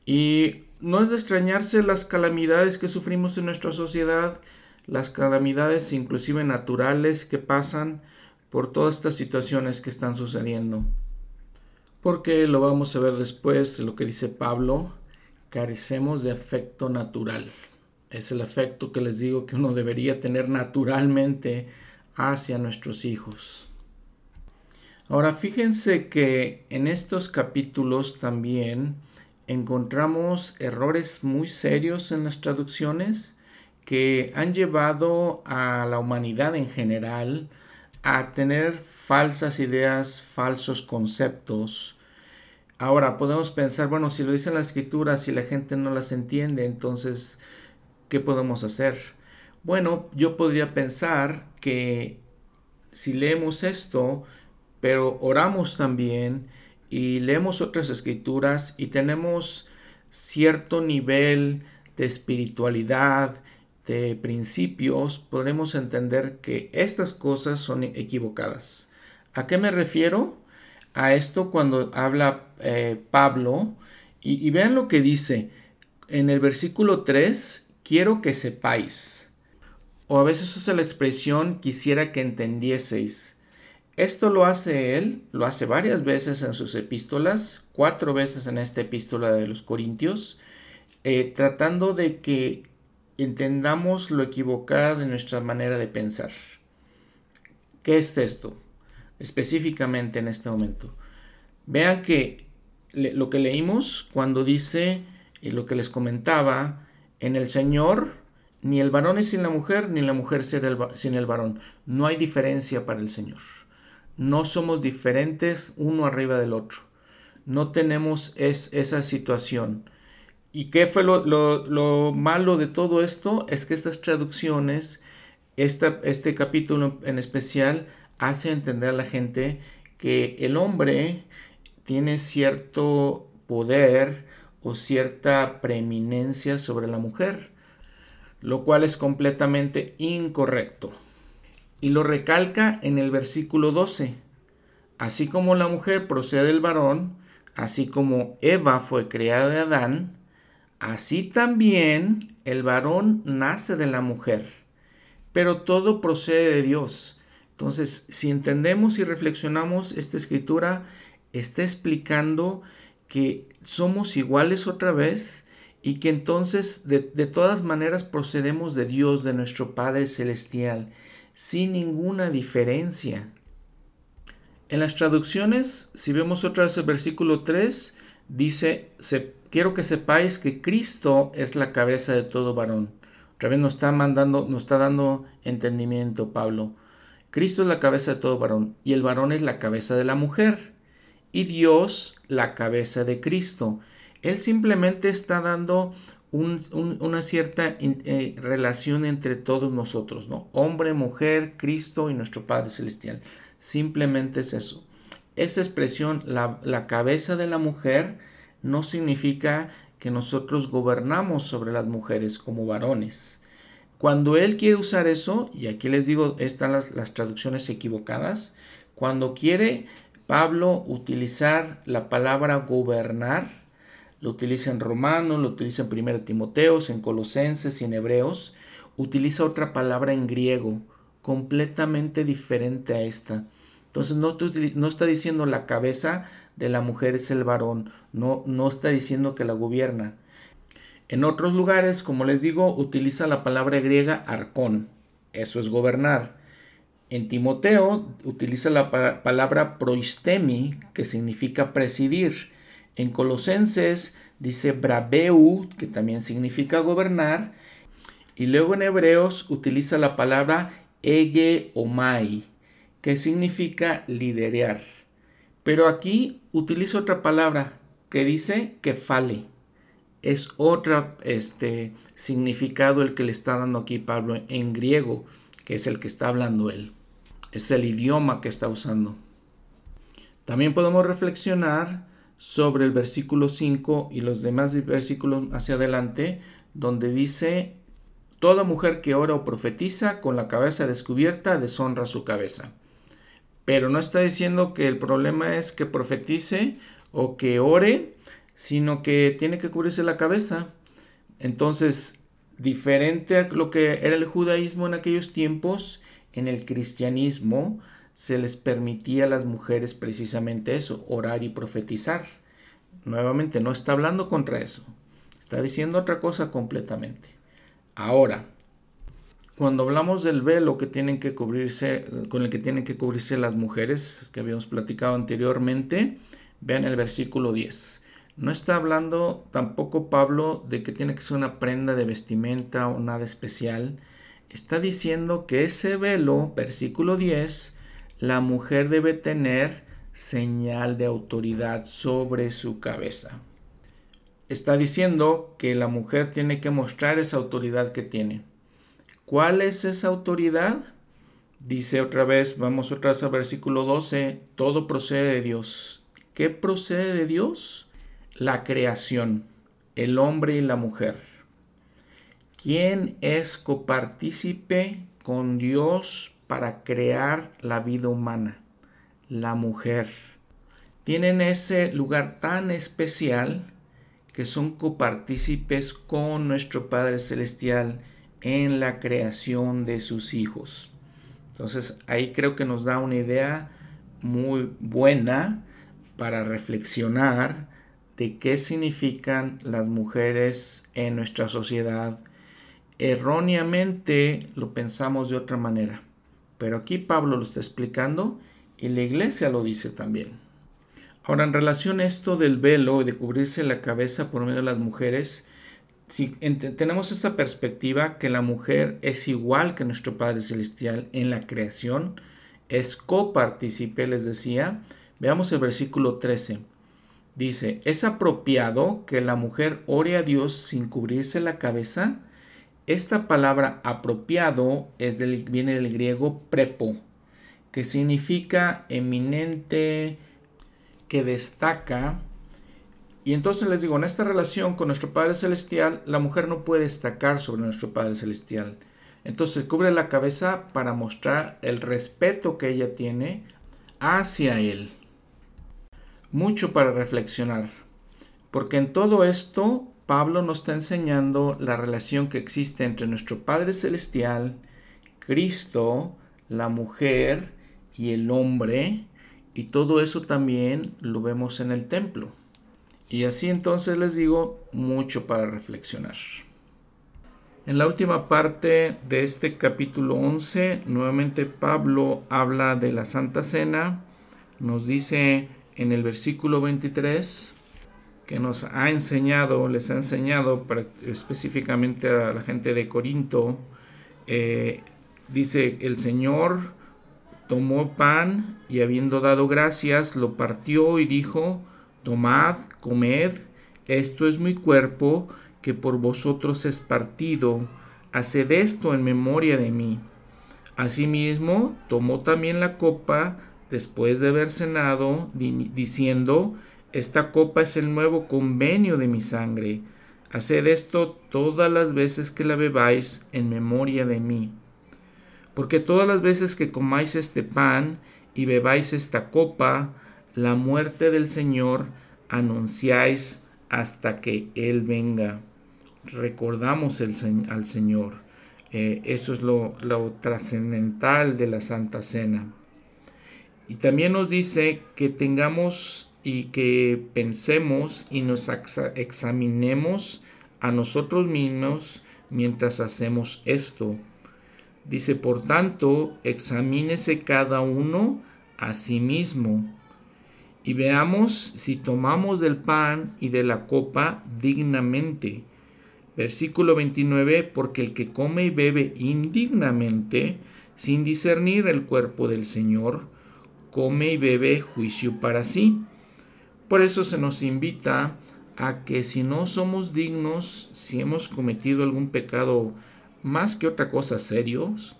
Y no es de extrañarse las calamidades que sufrimos en nuestra sociedad, las calamidades inclusive naturales que pasan por todas estas situaciones que están sucediendo. Porque lo vamos a ver después, lo que dice Pablo, carecemos de afecto natural. Es el afecto que les digo que uno debería tener naturalmente hacia nuestros hijos. Ahora fíjense que en estos capítulos también encontramos errores muy serios en las traducciones que han llevado a la humanidad en general a tener falsas ideas, falsos conceptos. Ahora podemos pensar, bueno, si lo dicen las escrituras y la gente no las entiende, entonces, ¿qué podemos hacer? Bueno, yo podría pensar que si leemos esto, pero oramos también y leemos otras escrituras y tenemos cierto nivel de espiritualidad, de principios, podemos entender que estas cosas son equivocadas. ¿A qué me refiero? A esto cuando habla eh, Pablo y, vean lo que dice en el versículo 3, quiero que sepáis. O a veces usa la expresión quisiera que entendieseis. Esto lo hace él, lo hace varias veces en sus epístolas, cuatro veces en esta epístola de los Corintios, eh, tratando de que entendamos lo equivocado de nuestra manera de pensar. ¿Qué es esto? Específicamente en este momento. Vean que lo que leímos cuando dice, y lo que les comentaba, en el Señor, ni el varón es sin la mujer, ni la mujer sin el varón. No hay diferencia para el Señor. No somos diferentes uno arriba del otro. No tenemos es, esa situación. ¿Y qué fue lo, malo de todo esto? Es que estas traducciones, este capítulo en especial, hace entender a la gente que el hombre tiene cierto poder o cierta preeminencia sobre la mujer, lo cual es completamente incorrecto y lo recalca en el versículo 12. Así como la mujer procede del varón, así como Eva fue creada de Adán, así también el varón nace de la mujer. Pero todo procede de Dios. Entonces, si entendemos y reflexionamos esta escritura, está explicando que somos iguales otra vez y que entonces de, de todas maneras procedemos de Dios, de nuestro Padre Celestial sin ninguna diferencia. En las traducciones, si vemos otra vez el versículo 3, dice, quiero que sepáis que Cristo es la cabeza de todo varón. Otra vez nos está mandando, nos está dando entendimiento Pablo. Cristo es la cabeza de todo varón y el varón es la cabeza de la mujer y Dios la cabeza de Cristo. Él simplemente está dando una cierta eh, relación entre todos nosotros, ¿no? Hombre, mujer, Cristo y nuestro Padre Celestial. Simplemente es eso. Esa expresión, la, la cabeza de la mujer, no significa que nosotros gobernamos sobre las mujeres como varones. Cuando él quiere usar eso, y aquí les digo, están las, traducciones equivocadas, cuando quiere Pablo utilizar la palabra gobernar, lo utiliza en Romanos, lo utiliza en 1 Timoteos, en Colosenses y en Hebreos, utiliza otra palabra en griego, completamente diferente a esta. Entonces no, no está diciendo la cabeza de la mujer es el varón, no, no está diciendo que la gobierna. En otros lugares, como les digo, utiliza la palabra griega arcón, eso es gobernar. En Timoteo utiliza la palabra proistemi, que significa presidir. En Colosenses dice brabeu, que también significa gobernar. Y luego en Hebreos utiliza la palabra ege omai, que significa liderar. Pero aquí utiliza otra palabra que dice que fale. Es otro este, significado el que le está dando aquí Pablo en griego, que es el que está hablando él. Es el idioma que está usando. También podemos reflexionar sobre el versículo 5 y los demás versículos hacia adelante, donde dice, toda mujer que ora o profetiza con la cabeza descubierta deshonra su cabeza. Pero no está diciendo que el problema es que profetice o que ore, sino que tiene que cubrirse la cabeza. Entonces, diferente a lo que era el judaísmo en aquellos tiempos, en el cristianismo se les permitía a las mujeres precisamente eso, orar y profetizar. Nuevamente, no está hablando contra eso, está diciendo otra cosa completamente. Ahora, cuando hablamos del velo que tienen que cubrirse, con el que tienen que cubrirse las mujeres, que habíamos platicado anteriormente, vean el versículo 10. No está hablando tampoco Pablo de que tiene que ser una prenda de vestimenta o nada especial. Está diciendo que ese velo, versículo 10, la mujer debe tener señal de autoridad sobre su cabeza. Está diciendo que la mujer tiene que mostrar esa autoridad que tiene. ¿Cuál es esa autoridad? Dice otra vez, vamos otra vez al versículo 12, todo procede de Dios. ¿Qué procede de Dios? La creación, el hombre y la mujer. ¿Quién es copartícipe con Dios para crear la vida humana? La mujer. Tienen ese lugar tan especial que son copartícipes con nuestro Padre Celestial en la creación de sus hijos. Entonces ahí creo que nos da una idea muy buena para reflexionar de qué significan las mujeres en nuestra sociedad. Erróneamente lo pensamos de otra manera, pero aquí Pablo lo está explicando y la iglesia lo dice también. Ahora, en relación a esto del velo y de cubrirse la cabeza por medio de las mujeres, si tenemos esta perspectiva que la mujer es igual que nuestro Padre Celestial en la creación, es copartícipe, les decía, veamos el versículo 13. Dice, ¿es apropiado que la mujer ore a Dios sin cubrirse la cabeza? Esta palabra apropiado es del, viene del griego prepo, que significa eminente, que destaca, y entonces les digo, en esta relación con nuestro Padre Celestial, la mujer no puede destacar sobre nuestro Padre Celestial. Entonces cubre la cabeza para mostrar el respeto que ella tiene hacia Él. Mucho para reflexionar, porque en todo esto Pablo nos está enseñando la relación que existe entre nuestro Padre Celestial, Cristo, la mujer y el hombre, y todo eso también lo vemos en el templo. Y así entonces les digo mucho para reflexionar. En la última parte de este capítulo 11, nuevamente Pablo habla de la Santa Cena. Nos dice en el versículo 23 que nos ha enseñado, les ha enseñado específicamente a la gente de Corinto, eh, dice el Señor tomó pan y habiendo dado gracias, lo partió y dijo, Tomad, comed, esto es mi cuerpo, que por vosotros es partido, haced esto en memoria de mí. Asimismo, tomó también la copa, después de haber cenado, diciendo, Esta copa es el nuevo convenio de mi sangre. Haced esto todas las veces que la bebáis en memoria de mí. Porque todas las veces que comáis este pan y bebáis esta copa, la muerte del Señor anunciáis hasta que Él venga. Recordamos al Señor. Eh, eso es lo trascendental de la Santa Cena. Y también nos dice que tengamos y que pensemos y nos examinemos a nosotros mismos mientras hacemos esto. Dice, por tanto, examínese cada uno a sí mismo y veamos si tomamos del pan y de la copa dignamente. Versículo 29, porque el que come y bebe indignamente, sin discernir el cuerpo del Señor, come y bebe juicio para sí. Por eso se nos invita a que si no somos dignos, si hemos cometido algún pecado más que otra cosa serios,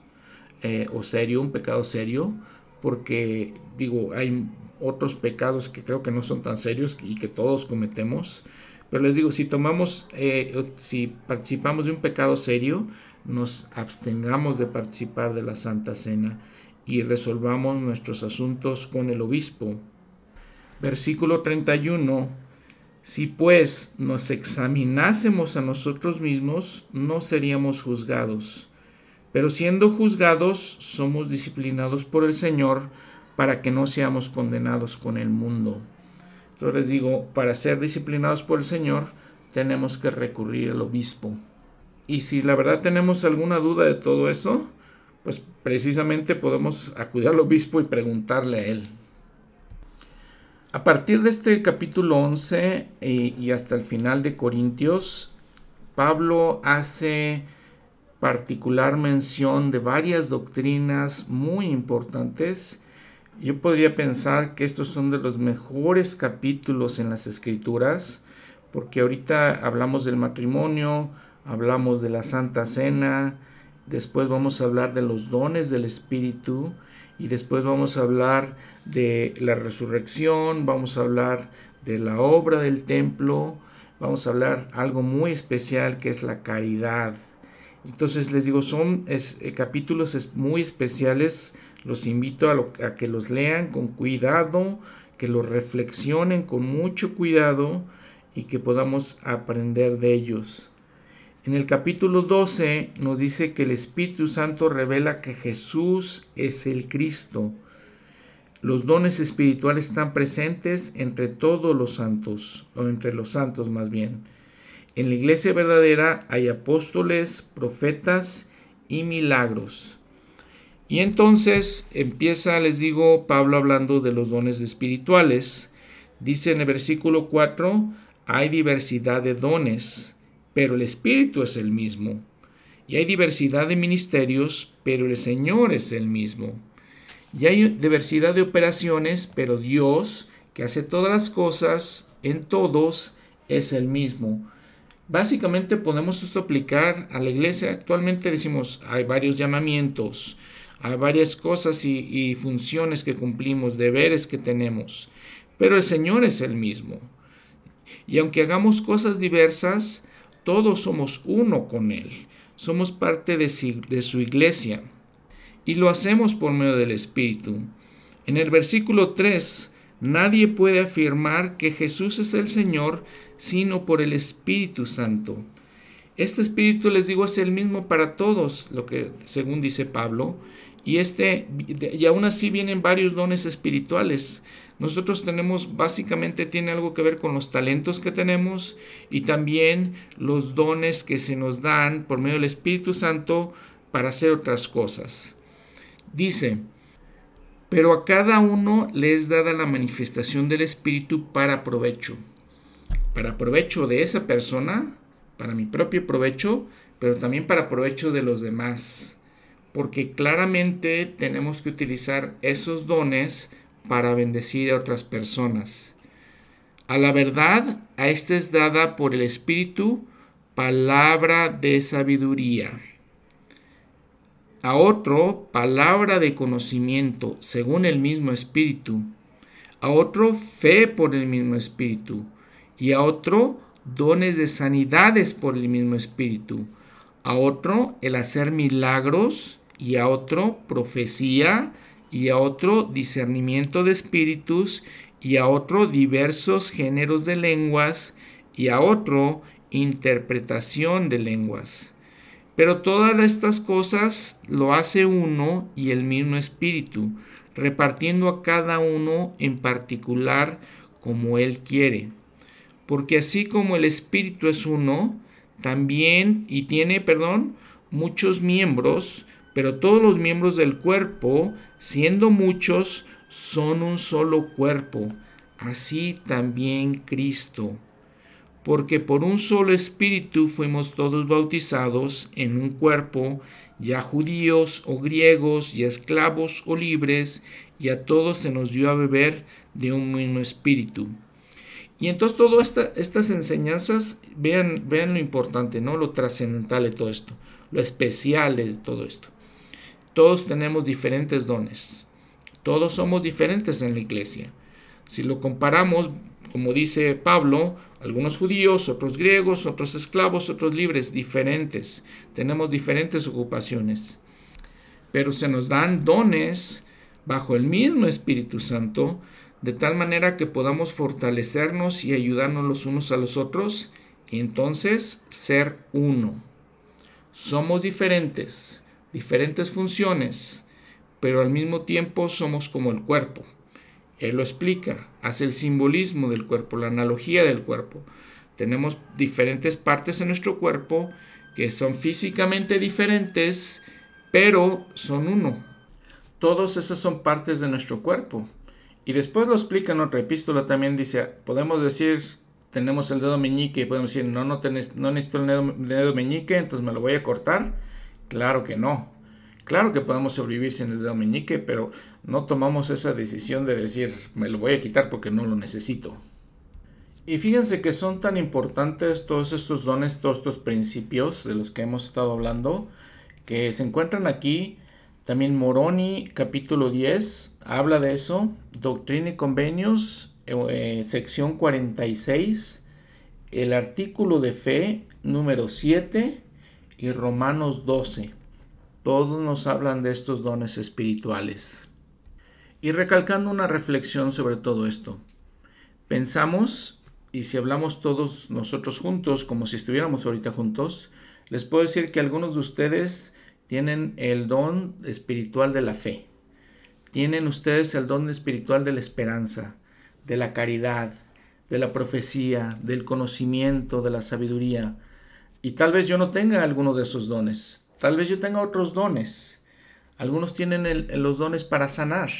eh, o serio, un pecado serio, porque digo, hay otros pecados que creo que no son tan serios y que todos cometemos, Pero les digo, si tomamos, eh, si participamos de un pecado serio, nos abstengamos de participar de la Santa Cena y resolvamos nuestros asuntos con el obispo. Versículo 31. Si pues nos examinásemos a nosotros mismos, no seríamos juzgados. Pero siendo juzgados, somos disciplinados por el Señor para que no seamos condenados con el mundo. Entonces les digo, para ser disciplinados por el Señor, tenemos que recurrir al obispo. Y si la verdad tenemos alguna duda de todo eso, pues precisamente podemos acudir al obispo y preguntarle a él. A partir de este capítulo 11 eh, y hasta el final de Corintios, Pablo hace particular mención de varias doctrinas muy importantes. Yo podría pensar que estos son de los mejores capítulos en las escrituras, porque ahorita hablamos del matrimonio, hablamos de la Santa Cena, después vamos a hablar de los dones del Espíritu y después vamos a hablar de la resurrección, vamos a hablar de la obra del templo, vamos a hablar algo muy especial que es la caridad. Entonces les digo, son eh, capítulos muy especiales, los invito a, a que los lean con cuidado, que los reflexionen con mucho cuidado y que podamos aprender de ellos. En el capítulo 12 nos dice que el Espíritu Santo revela que Jesús es el Cristo. Los dones espirituales están presentes entre todos los santos, o entre los santos más bien. En la iglesia verdadera hay apóstoles, profetas y milagros. Y entonces empieza, les digo, Pablo hablando de los dones espirituales. Dice en el versículo 4, hay diversidad de dones pero el Espíritu es el mismo. Y hay diversidad de ministerios, pero el Señor es el mismo. Y hay diversidad de operaciones, pero Dios, que hace todas las cosas en todos, es el mismo. Básicamente podemos esto aplicar a la iglesia. Actualmente decimos, hay varios llamamientos, hay varias cosas y, y funciones que cumplimos, deberes que tenemos, pero el Señor es el mismo. Y aunque hagamos cosas diversas, todos somos uno con Él, somos parte de su, iglesia y lo hacemos por medio del Espíritu. En el versículo 3, nadie puede afirmar que Jesús es el Señor sino por el Espíritu Santo. Este Espíritu, les digo, es el mismo para todos, lo que según dice Pablo, y este y aún así vienen varios dones espirituales. Nosotros tenemos, básicamente tiene algo que ver con los talentos que tenemos y también los dones que se nos dan por medio del Espíritu Santo para hacer otras cosas. Dice, pero a cada uno le es dada la manifestación del Espíritu para provecho. Para provecho de esa persona, para mi propio provecho, pero también para provecho de los demás. Porque claramente tenemos que utilizar esos dones para bendecir a otras personas. A la verdad, a esta es dada por el Espíritu palabra de sabiduría. A otro, palabra de conocimiento, según el mismo Espíritu. A otro, fe por el mismo Espíritu. Y a otro, dones de sanidades por el mismo Espíritu. A otro, el hacer milagros. Y a otro, profecía y a otro discernimiento de espíritus, y a otro diversos géneros de lenguas, y a otro interpretación de lenguas. Pero todas estas cosas lo hace uno y el mismo espíritu, repartiendo a cada uno en particular como él quiere. Porque así como el espíritu es uno, también y tiene, perdón, muchos miembros, pero todos los miembros del cuerpo, siendo muchos, son un solo cuerpo, así también Cristo. Porque por un solo espíritu fuimos todos bautizados en un cuerpo, ya judíos o griegos, ya esclavos o libres, y a todos se nos dio a beber de un mismo espíritu. Y entonces todas estas enseñanzas, vean, vean lo importante, ¿no? Lo trascendental de todo esto, lo especial de todo esto. Todos tenemos diferentes dones. Todos somos diferentes en la iglesia. Si lo comparamos, como dice Pablo, algunos judíos, otros griegos, otros esclavos, otros libres, diferentes. Tenemos diferentes ocupaciones. Pero se nos dan dones bajo el mismo Espíritu Santo, de tal manera que podamos fortalecernos y ayudarnos los unos a los otros y entonces ser uno. Somos diferentes, diferentes funciones, pero al mismo tiempo somos como el cuerpo. Él lo explica, hace el simbolismo del cuerpo, la analogía del cuerpo. Tenemos diferentes partes en nuestro cuerpo que son físicamente diferentes, pero son uno. Todas esas son partes de nuestro cuerpo. Y después lo explica en otra epístola también dice, podemos decir, tenemos el dedo meñique y podemos decir, no, no, tenés, no necesito el dedo, dedo meñique, entonces me lo voy a cortar. Claro que no. Claro que podemos sobrevivir sin el dedo meñique, pero no tomamos esa decisión de decir, me lo voy a quitar porque no lo necesito. Y fíjense que son tan importantes todos estos dones, todos estos principios de los que hemos estado hablando, que se encuentran aquí también Moroni capítulo 10 habla de eso. Doctrina y convenios, eh, sección 46. El artículo de fe número 7 y Romanos 12. Todos nos hablan de estos dones espirituales. Y recalcando una reflexión sobre todo esto. Pensamos, y si hablamos todos nosotros juntos, como si estuviéramos ahorita juntos, les puedo decir que algunos de ustedes tienen el don espiritual de la fe. Tienen ustedes el don espiritual de la esperanza, de la caridad, de la profecía, del conocimiento, de la sabiduría. Y tal vez yo no tenga alguno de esos dones. Tal vez yo tenga otros dones. Algunos tienen los dones para sanar.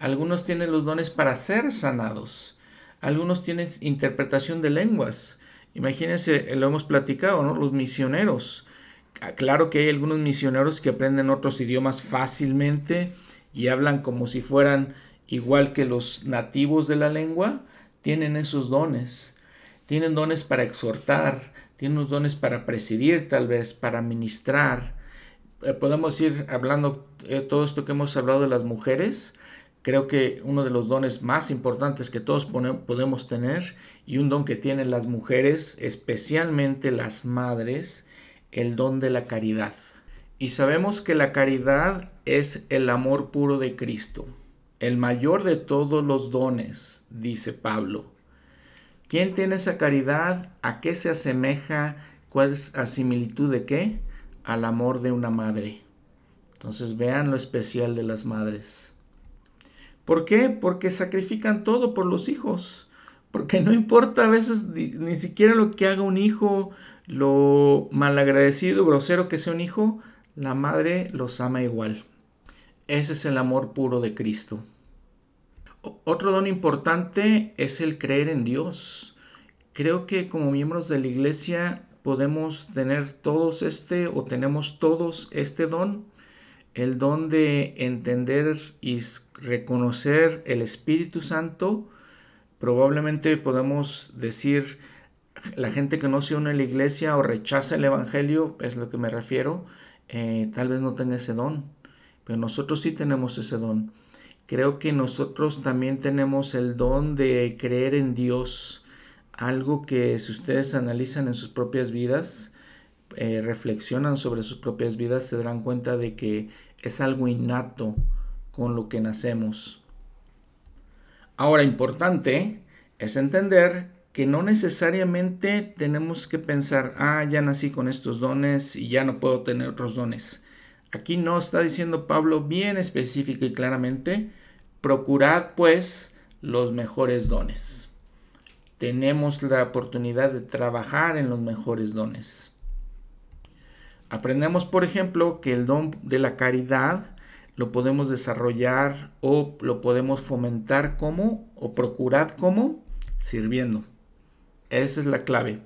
Algunos tienen los dones para ser sanados. Algunos tienen interpretación de lenguas. Imagínense, lo hemos platicado, ¿no? Los misioneros Ah, claro que hay algunos misioneros que aprenden otros idiomas fácilmente y hablan como si fueran igual que los nativos de la lengua, tienen esos dones. Tienen dones para exhortar, tienen dones para presidir tal vez, para ministrar. Eh, podemos ir hablando eh, todo esto que hemos hablado de las mujeres. Creo que uno de los dones más importantes que todos podemos tener y un don que tienen las mujeres, especialmente las madres, el don de la caridad. Y sabemos que la caridad es el amor puro de Cristo, el mayor de todos los dones, dice Pablo. ¿Quién tiene esa caridad? ¿A qué se asemeja? ¿Cuál es la similitud de qué? Al amor de una madre. Entonces vean lo especial de las madres. ¿Por qué? Porque sacrifican todo por los hijos. Porque no importa a veces ni, ni siquiera lo que haga un hijo, lo malagradecido, grosero que sea un hijo, la madre los ama igual. Ese es el amor puro de Cristo. Otro don importante es el creer en Dios. Creo que como miembros de la iglesia podemos tener todos este o tenemos todos este don, el don de entender y reconocer el Espíritu Santo. Probablemente podemos decir, la gente que no se une a la iglesia o rechaza el Evangelio, es lo que me refiero, eh, tal vez no tenga ese don, pero nosotros sí tenemos ese don. Creo que nosotros también tenemos el don de creer en Dios, algo que si ustedes analizan en sus propias vidas, eh, reflexionan sobre sus propias vidas, se darán cuenta de que es algo innato con lo que nacemos. Ahora, importante es entender que no necesariamente tenemos que pensar, ah, ya nací con estos dones y ya no puedo tener otros dones. Aquí no está diciendo Pablo bien específico y claramente, procurad pues los mejores dones. Tenemos la oportunidad de trabajar en los mejores dones. Aprendemos, por ejemplo, que el don de la caridad lo podemos desarrollar o lo podemos fomentar como o procurar como sirviendo. Esa es la clave.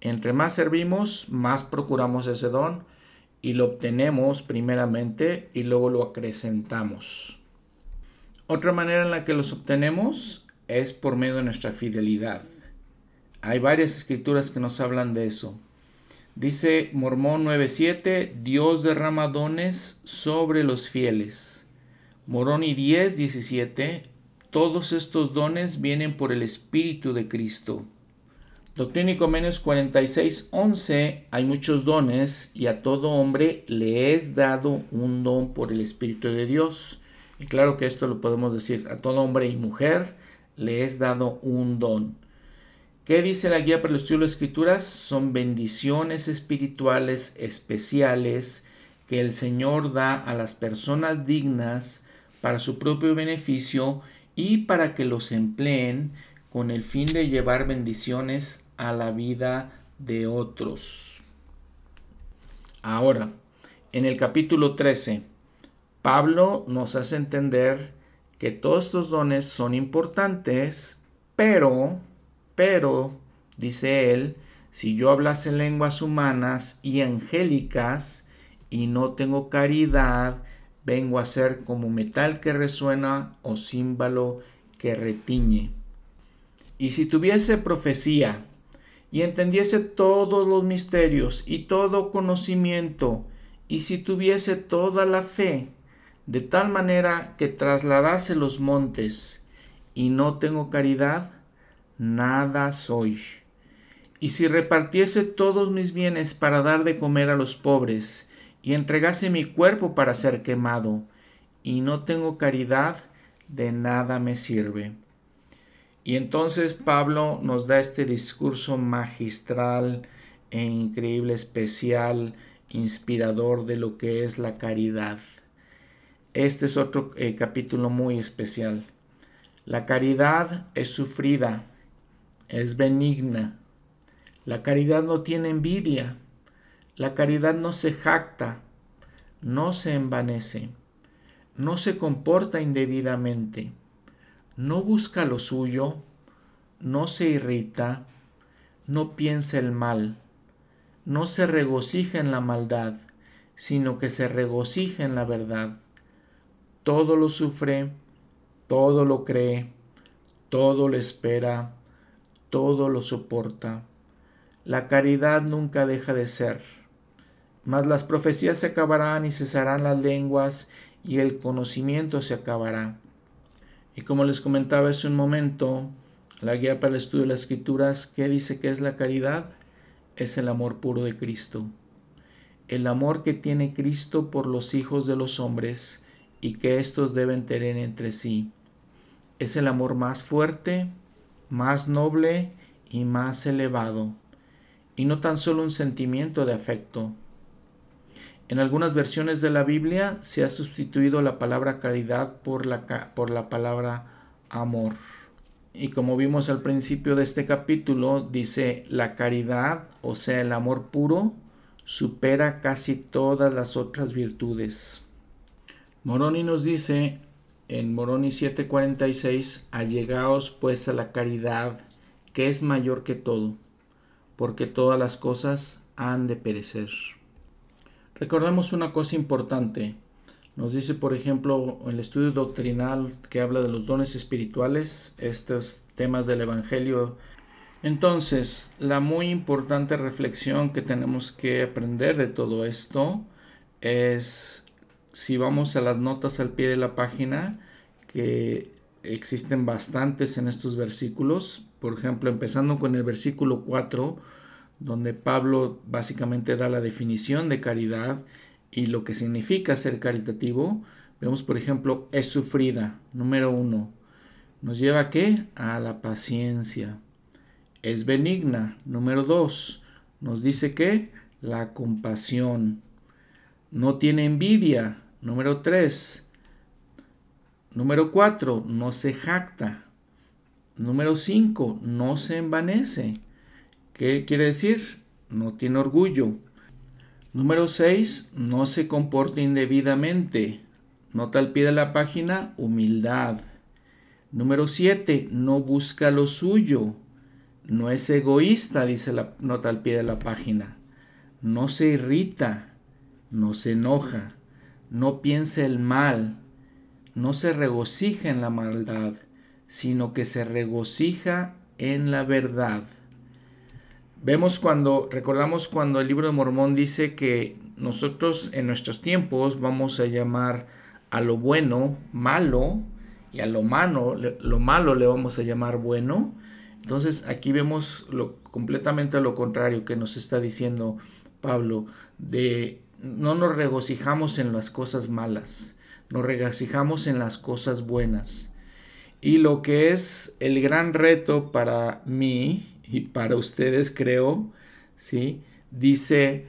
Entre más servimos, más procuramos ese don y lo obtenemos primeramente y luego lo acrecentamos. Otra manera en la que los obtenemos es por medio de nuestra fidelidad. Hay varias escrituras que nos hablan de eso. Dice Mormón 9:7, Dios derrama dones sobre los fieles. Moroni 10:17, todos estos dones vienen por el Espíritu de Cristo. Doctrina y Convenios 46, 11, hay muchos dones y a todo hombre le es dado un don por el Espíritu de Dios. Y claro que esto lo podemos decir, a todo hombre y mujer le es dado un don. ¿Qué dice la guía para el estudio de las escrituras? Son bendiciones espirituales especiales que el Señor da a las personas dignas para su propio beneficio y para que los empleen con el fin de llevar bendiciones a la vida de otros. Ahora, en el capítulo 13, Pablo nos hace entender que todos estos dones son importantes, pero, pero, dice él, si yo hablase lenguas humanas y angélicas y no tengo caridad, vengo a ser como metal que resuena o címbalo que retiñe. Y si tuviese profecía y entendiese todos los misterios y todo conocimiento, y si tuviese toda la fe, de tal manera que trasladase los montes, y no tengo caridad, nada soy. Y si repartiese todos mis bienes para dar de comer a los pobres, y entregase mi cuerpo para ser quemado, y no tengo caridad, de nada me sirve. Y entonces Pablo nos da este discurso magistral e increíble, especial, inspirador de lo que es la caridad. Este es otro eh, capítulo muy especial. La caridad es sufrida, es benigna. La caridad no tiene envidia la caridad no se jacta, no se envanece, no se comporta indebidamente, no busca lo suyo, no se irrita, no piensa el mal, no se regocija en la maldad, sino que se regocija en la verdad. Todo lo sufre, todo lo cree, todo lo espera, todo lo soporta. La caridad nunca deja de ser mas las profecías se acabarán y cesarán las lenguas y el conocimiento se acabará. Y como les comentaba hace un momento, la guía para el estudio de las escrituras, ¿qué dice que es la caridad? Es el amor puro de Cristo. El amor que tiene Cristo por los hijos de los hombres y que éstos deben tener entre sí. Es el amor más fuerte, más noble y más elevado. Y no tan solo un sentimiento de afecto, en algunas versiones de la Biblia se ha sustituido la palabra caridad por la, por la palabra amor. Y como vimos al principio de este capítulo, dice la caridad, o sea, el amor puro, supera casi todas las otras virtudes. Moroni nos dice en Moroni 7:46, allegaos pues a la caridad, que es mayor que todo, porque todas las cosas han de perecer. Recordemos una cosa importante. Nos dice, por ejemplo, el estudio doctrinal que habla de los dones espirituales, estos temas del Evangelio. Entonces, la muy importante reflexión que tenemos que aprender de todo esto es, si vamos a las notas al pie de la página, que existen bastantes en estos versículos, por ejemplo, empezando con el versículo 4, donde Pablo básicamente da la definición de caridad y lo que significa ser caritativo. Vemos, por ejemplo, es sufrida, número uno. ¿Nos lleva a qué? A la paciencia. Es benigna, número dos. Nos dice que la compasión. No tiene envidia, número tres. Número cuatro, no se jacta. Número cinco, no se envanece. ¿Qué quiere decir? No tiene orgullo. Número 6. No se comporta indebidamente. Nota al pie de la página, humildad. Número 7. No busca lo suyo. No es egoísta, dice la nota al pie de la página. No se irrita. No se enoja. No piensa el mal. No se regocija en la maldad, sino que se regocija en la verdad. Vemos cuando, recordamos cuando el libro de Mormón dice que nosotros en nuestros tiempos vamos a llamar a lo bueno malo y a lo malo, lo malo le vamos a llamar bueno. Entonces aquí vemos lo, completamente lo contrario que nos está diciendo Pablo, de no nos regocijamos en las cosas malas, nos regocijamos en las cosas buenas. Y lo que es el gran reto para mí y para ustedes creo, ¿sí? Dice,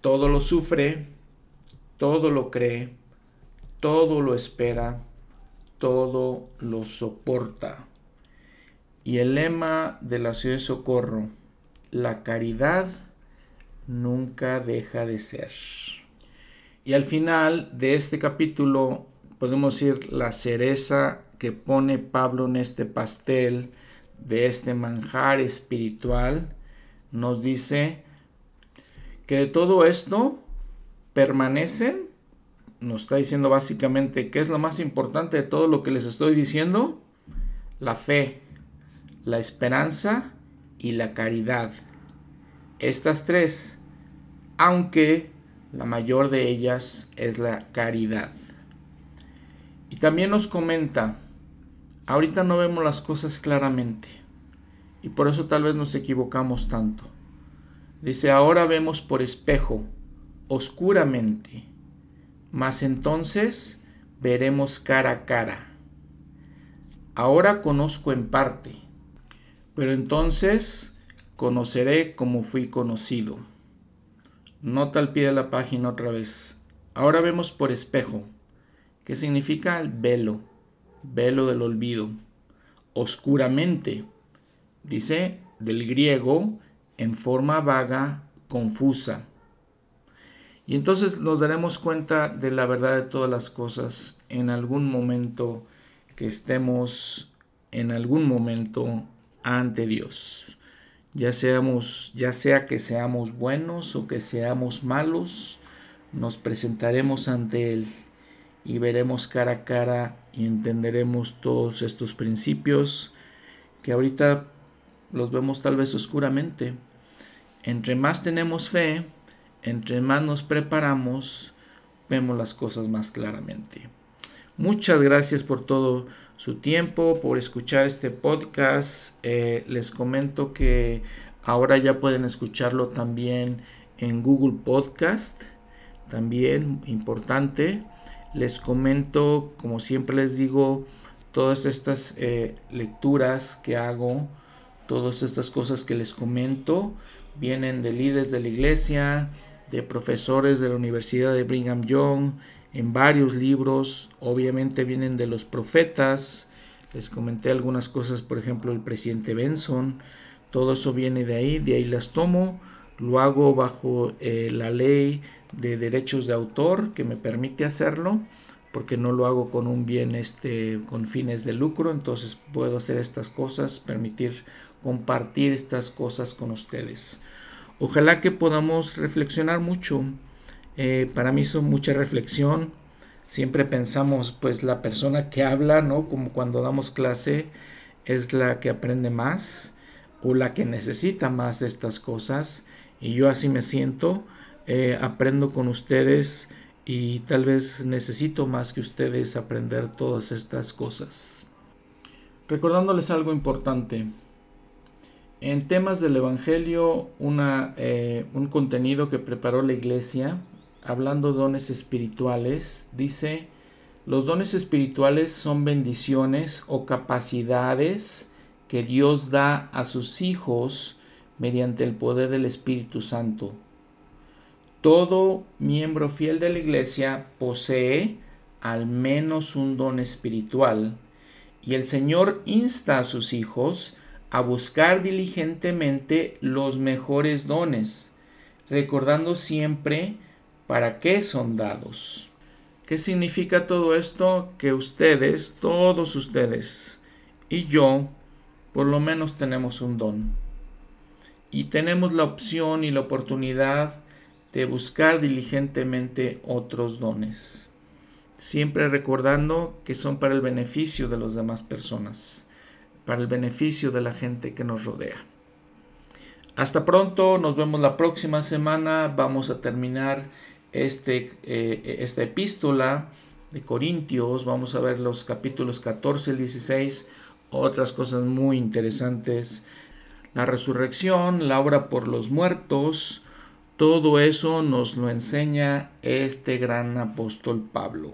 todo lo sufre, todo lo cree, todo lo espera, todo lo soporta. Y el lema de la ciudad de Socorro, la caridad nunca deja de ser. Y al final de este capítulo podemos decir la cereza que pone Pablo en este pastel de este manjar espiritual, nos dice que de todo esto permanecen, nos está diciendo básicamente que es lo más importante de todo lo que les estoy diciendo, la fe, la esperanza y la caridad. Estas tres, aunque la mayor de ellas es la caridad. Y también nos comenta, ahorita no vemos las cosas claramente y por eso tal vez nos equivocamos tanto. Dice, ahora vemos por espejo, oscuramente, mas entonces veremos cara a cara. Ahora conozco en parte, pero entonces conoceré como fui conocido. Nota al pie de la página otra vez. Ahora vemos por espejo, que significa el velo, velo del olvido, oscuramente, dice del griego en forma vaga, confusa. Y entonces nos daremos cuenta de la verdad de todas las cosas en algún momento que estemos en algún momento ante Dios. Ya seamos, ya sea que seamos buenos o que seamos malos, nos presentaremos ante él y veremos cara a cara y entenderemos todos estos principios que ahorita los vemos tal vez oscuramente. Entre más tenemos fe, entre más nos preparamos, vemos las cosas más claramente. Muchas gracias por todo su tiempo, por escuchar este podcast. Eh, les comento que ahora ya pueden escucharlo también en Google Podcast, también importante. Les comento, como siempre les digo, todas estas eh, lecturas que hago Todas estas cosas que les comento vienen de líderes de la iglesia, de profesores de la Universidad de Brigham Young, en varios libros, obviamente vienen de los profetas. Les comenté algunas cosas, por ejemplo, el presidente Benson. Todo eso viene de ahí, de ahí las tomo. Lo hago bajo eh, la ley de derechos de autor que me permite hacerlo, porque no lo hago con un bien este con fines de lucro, entonces puedo hacer estas cosas, permitir compartir estas cosas con ustedes. Ojalá que podamos reflexionar mucho. Eh, para mí son mucha reflexión. Siempre pensamos, pues la persona que habla, ¿no? Como cuando damos clase, es la que aprende más o la que necesita más de estas cosas. Y yo así me siento. Eh, aprendo con ustedes y tal vez necesito más que ustedes aprender todas estas cosas. Recordándoles algo importante. En temas del Evangelio, eh, un contenido que preparó la iglesia, hablando dones espirituales, dice, los dones espirituales son bendiciones o capacidades que Dios da a sus hijos mediante el poder del Espíritu Santo. Todo miembro fiel de la iglesia posee al menos un don espiritual y el Señor insta a sus hijos a buscar diligentemente los mejores dones, recordando siempre para qué son dados. ¿Qué significa todo esto? Que ustedes, todos ustedes y yo, por lo menos tenemos un don. Y tenemos la opción y la oportunidad de buscar diligentemente otros dones. Siempre recordando que son para el beneficio de las demás personas para el beneficio de la gente que nos rodea. Hasta pronto, nos vemos la próxima semana. Vamos a terminar este, eh, esta epístola de Corintios, vamos a ver los capítulos 14 y 16, otras cosas muy interesantes, la resurrección, la obra por los muertos, todo eso nos lo enseña este gran apóstol Pablo.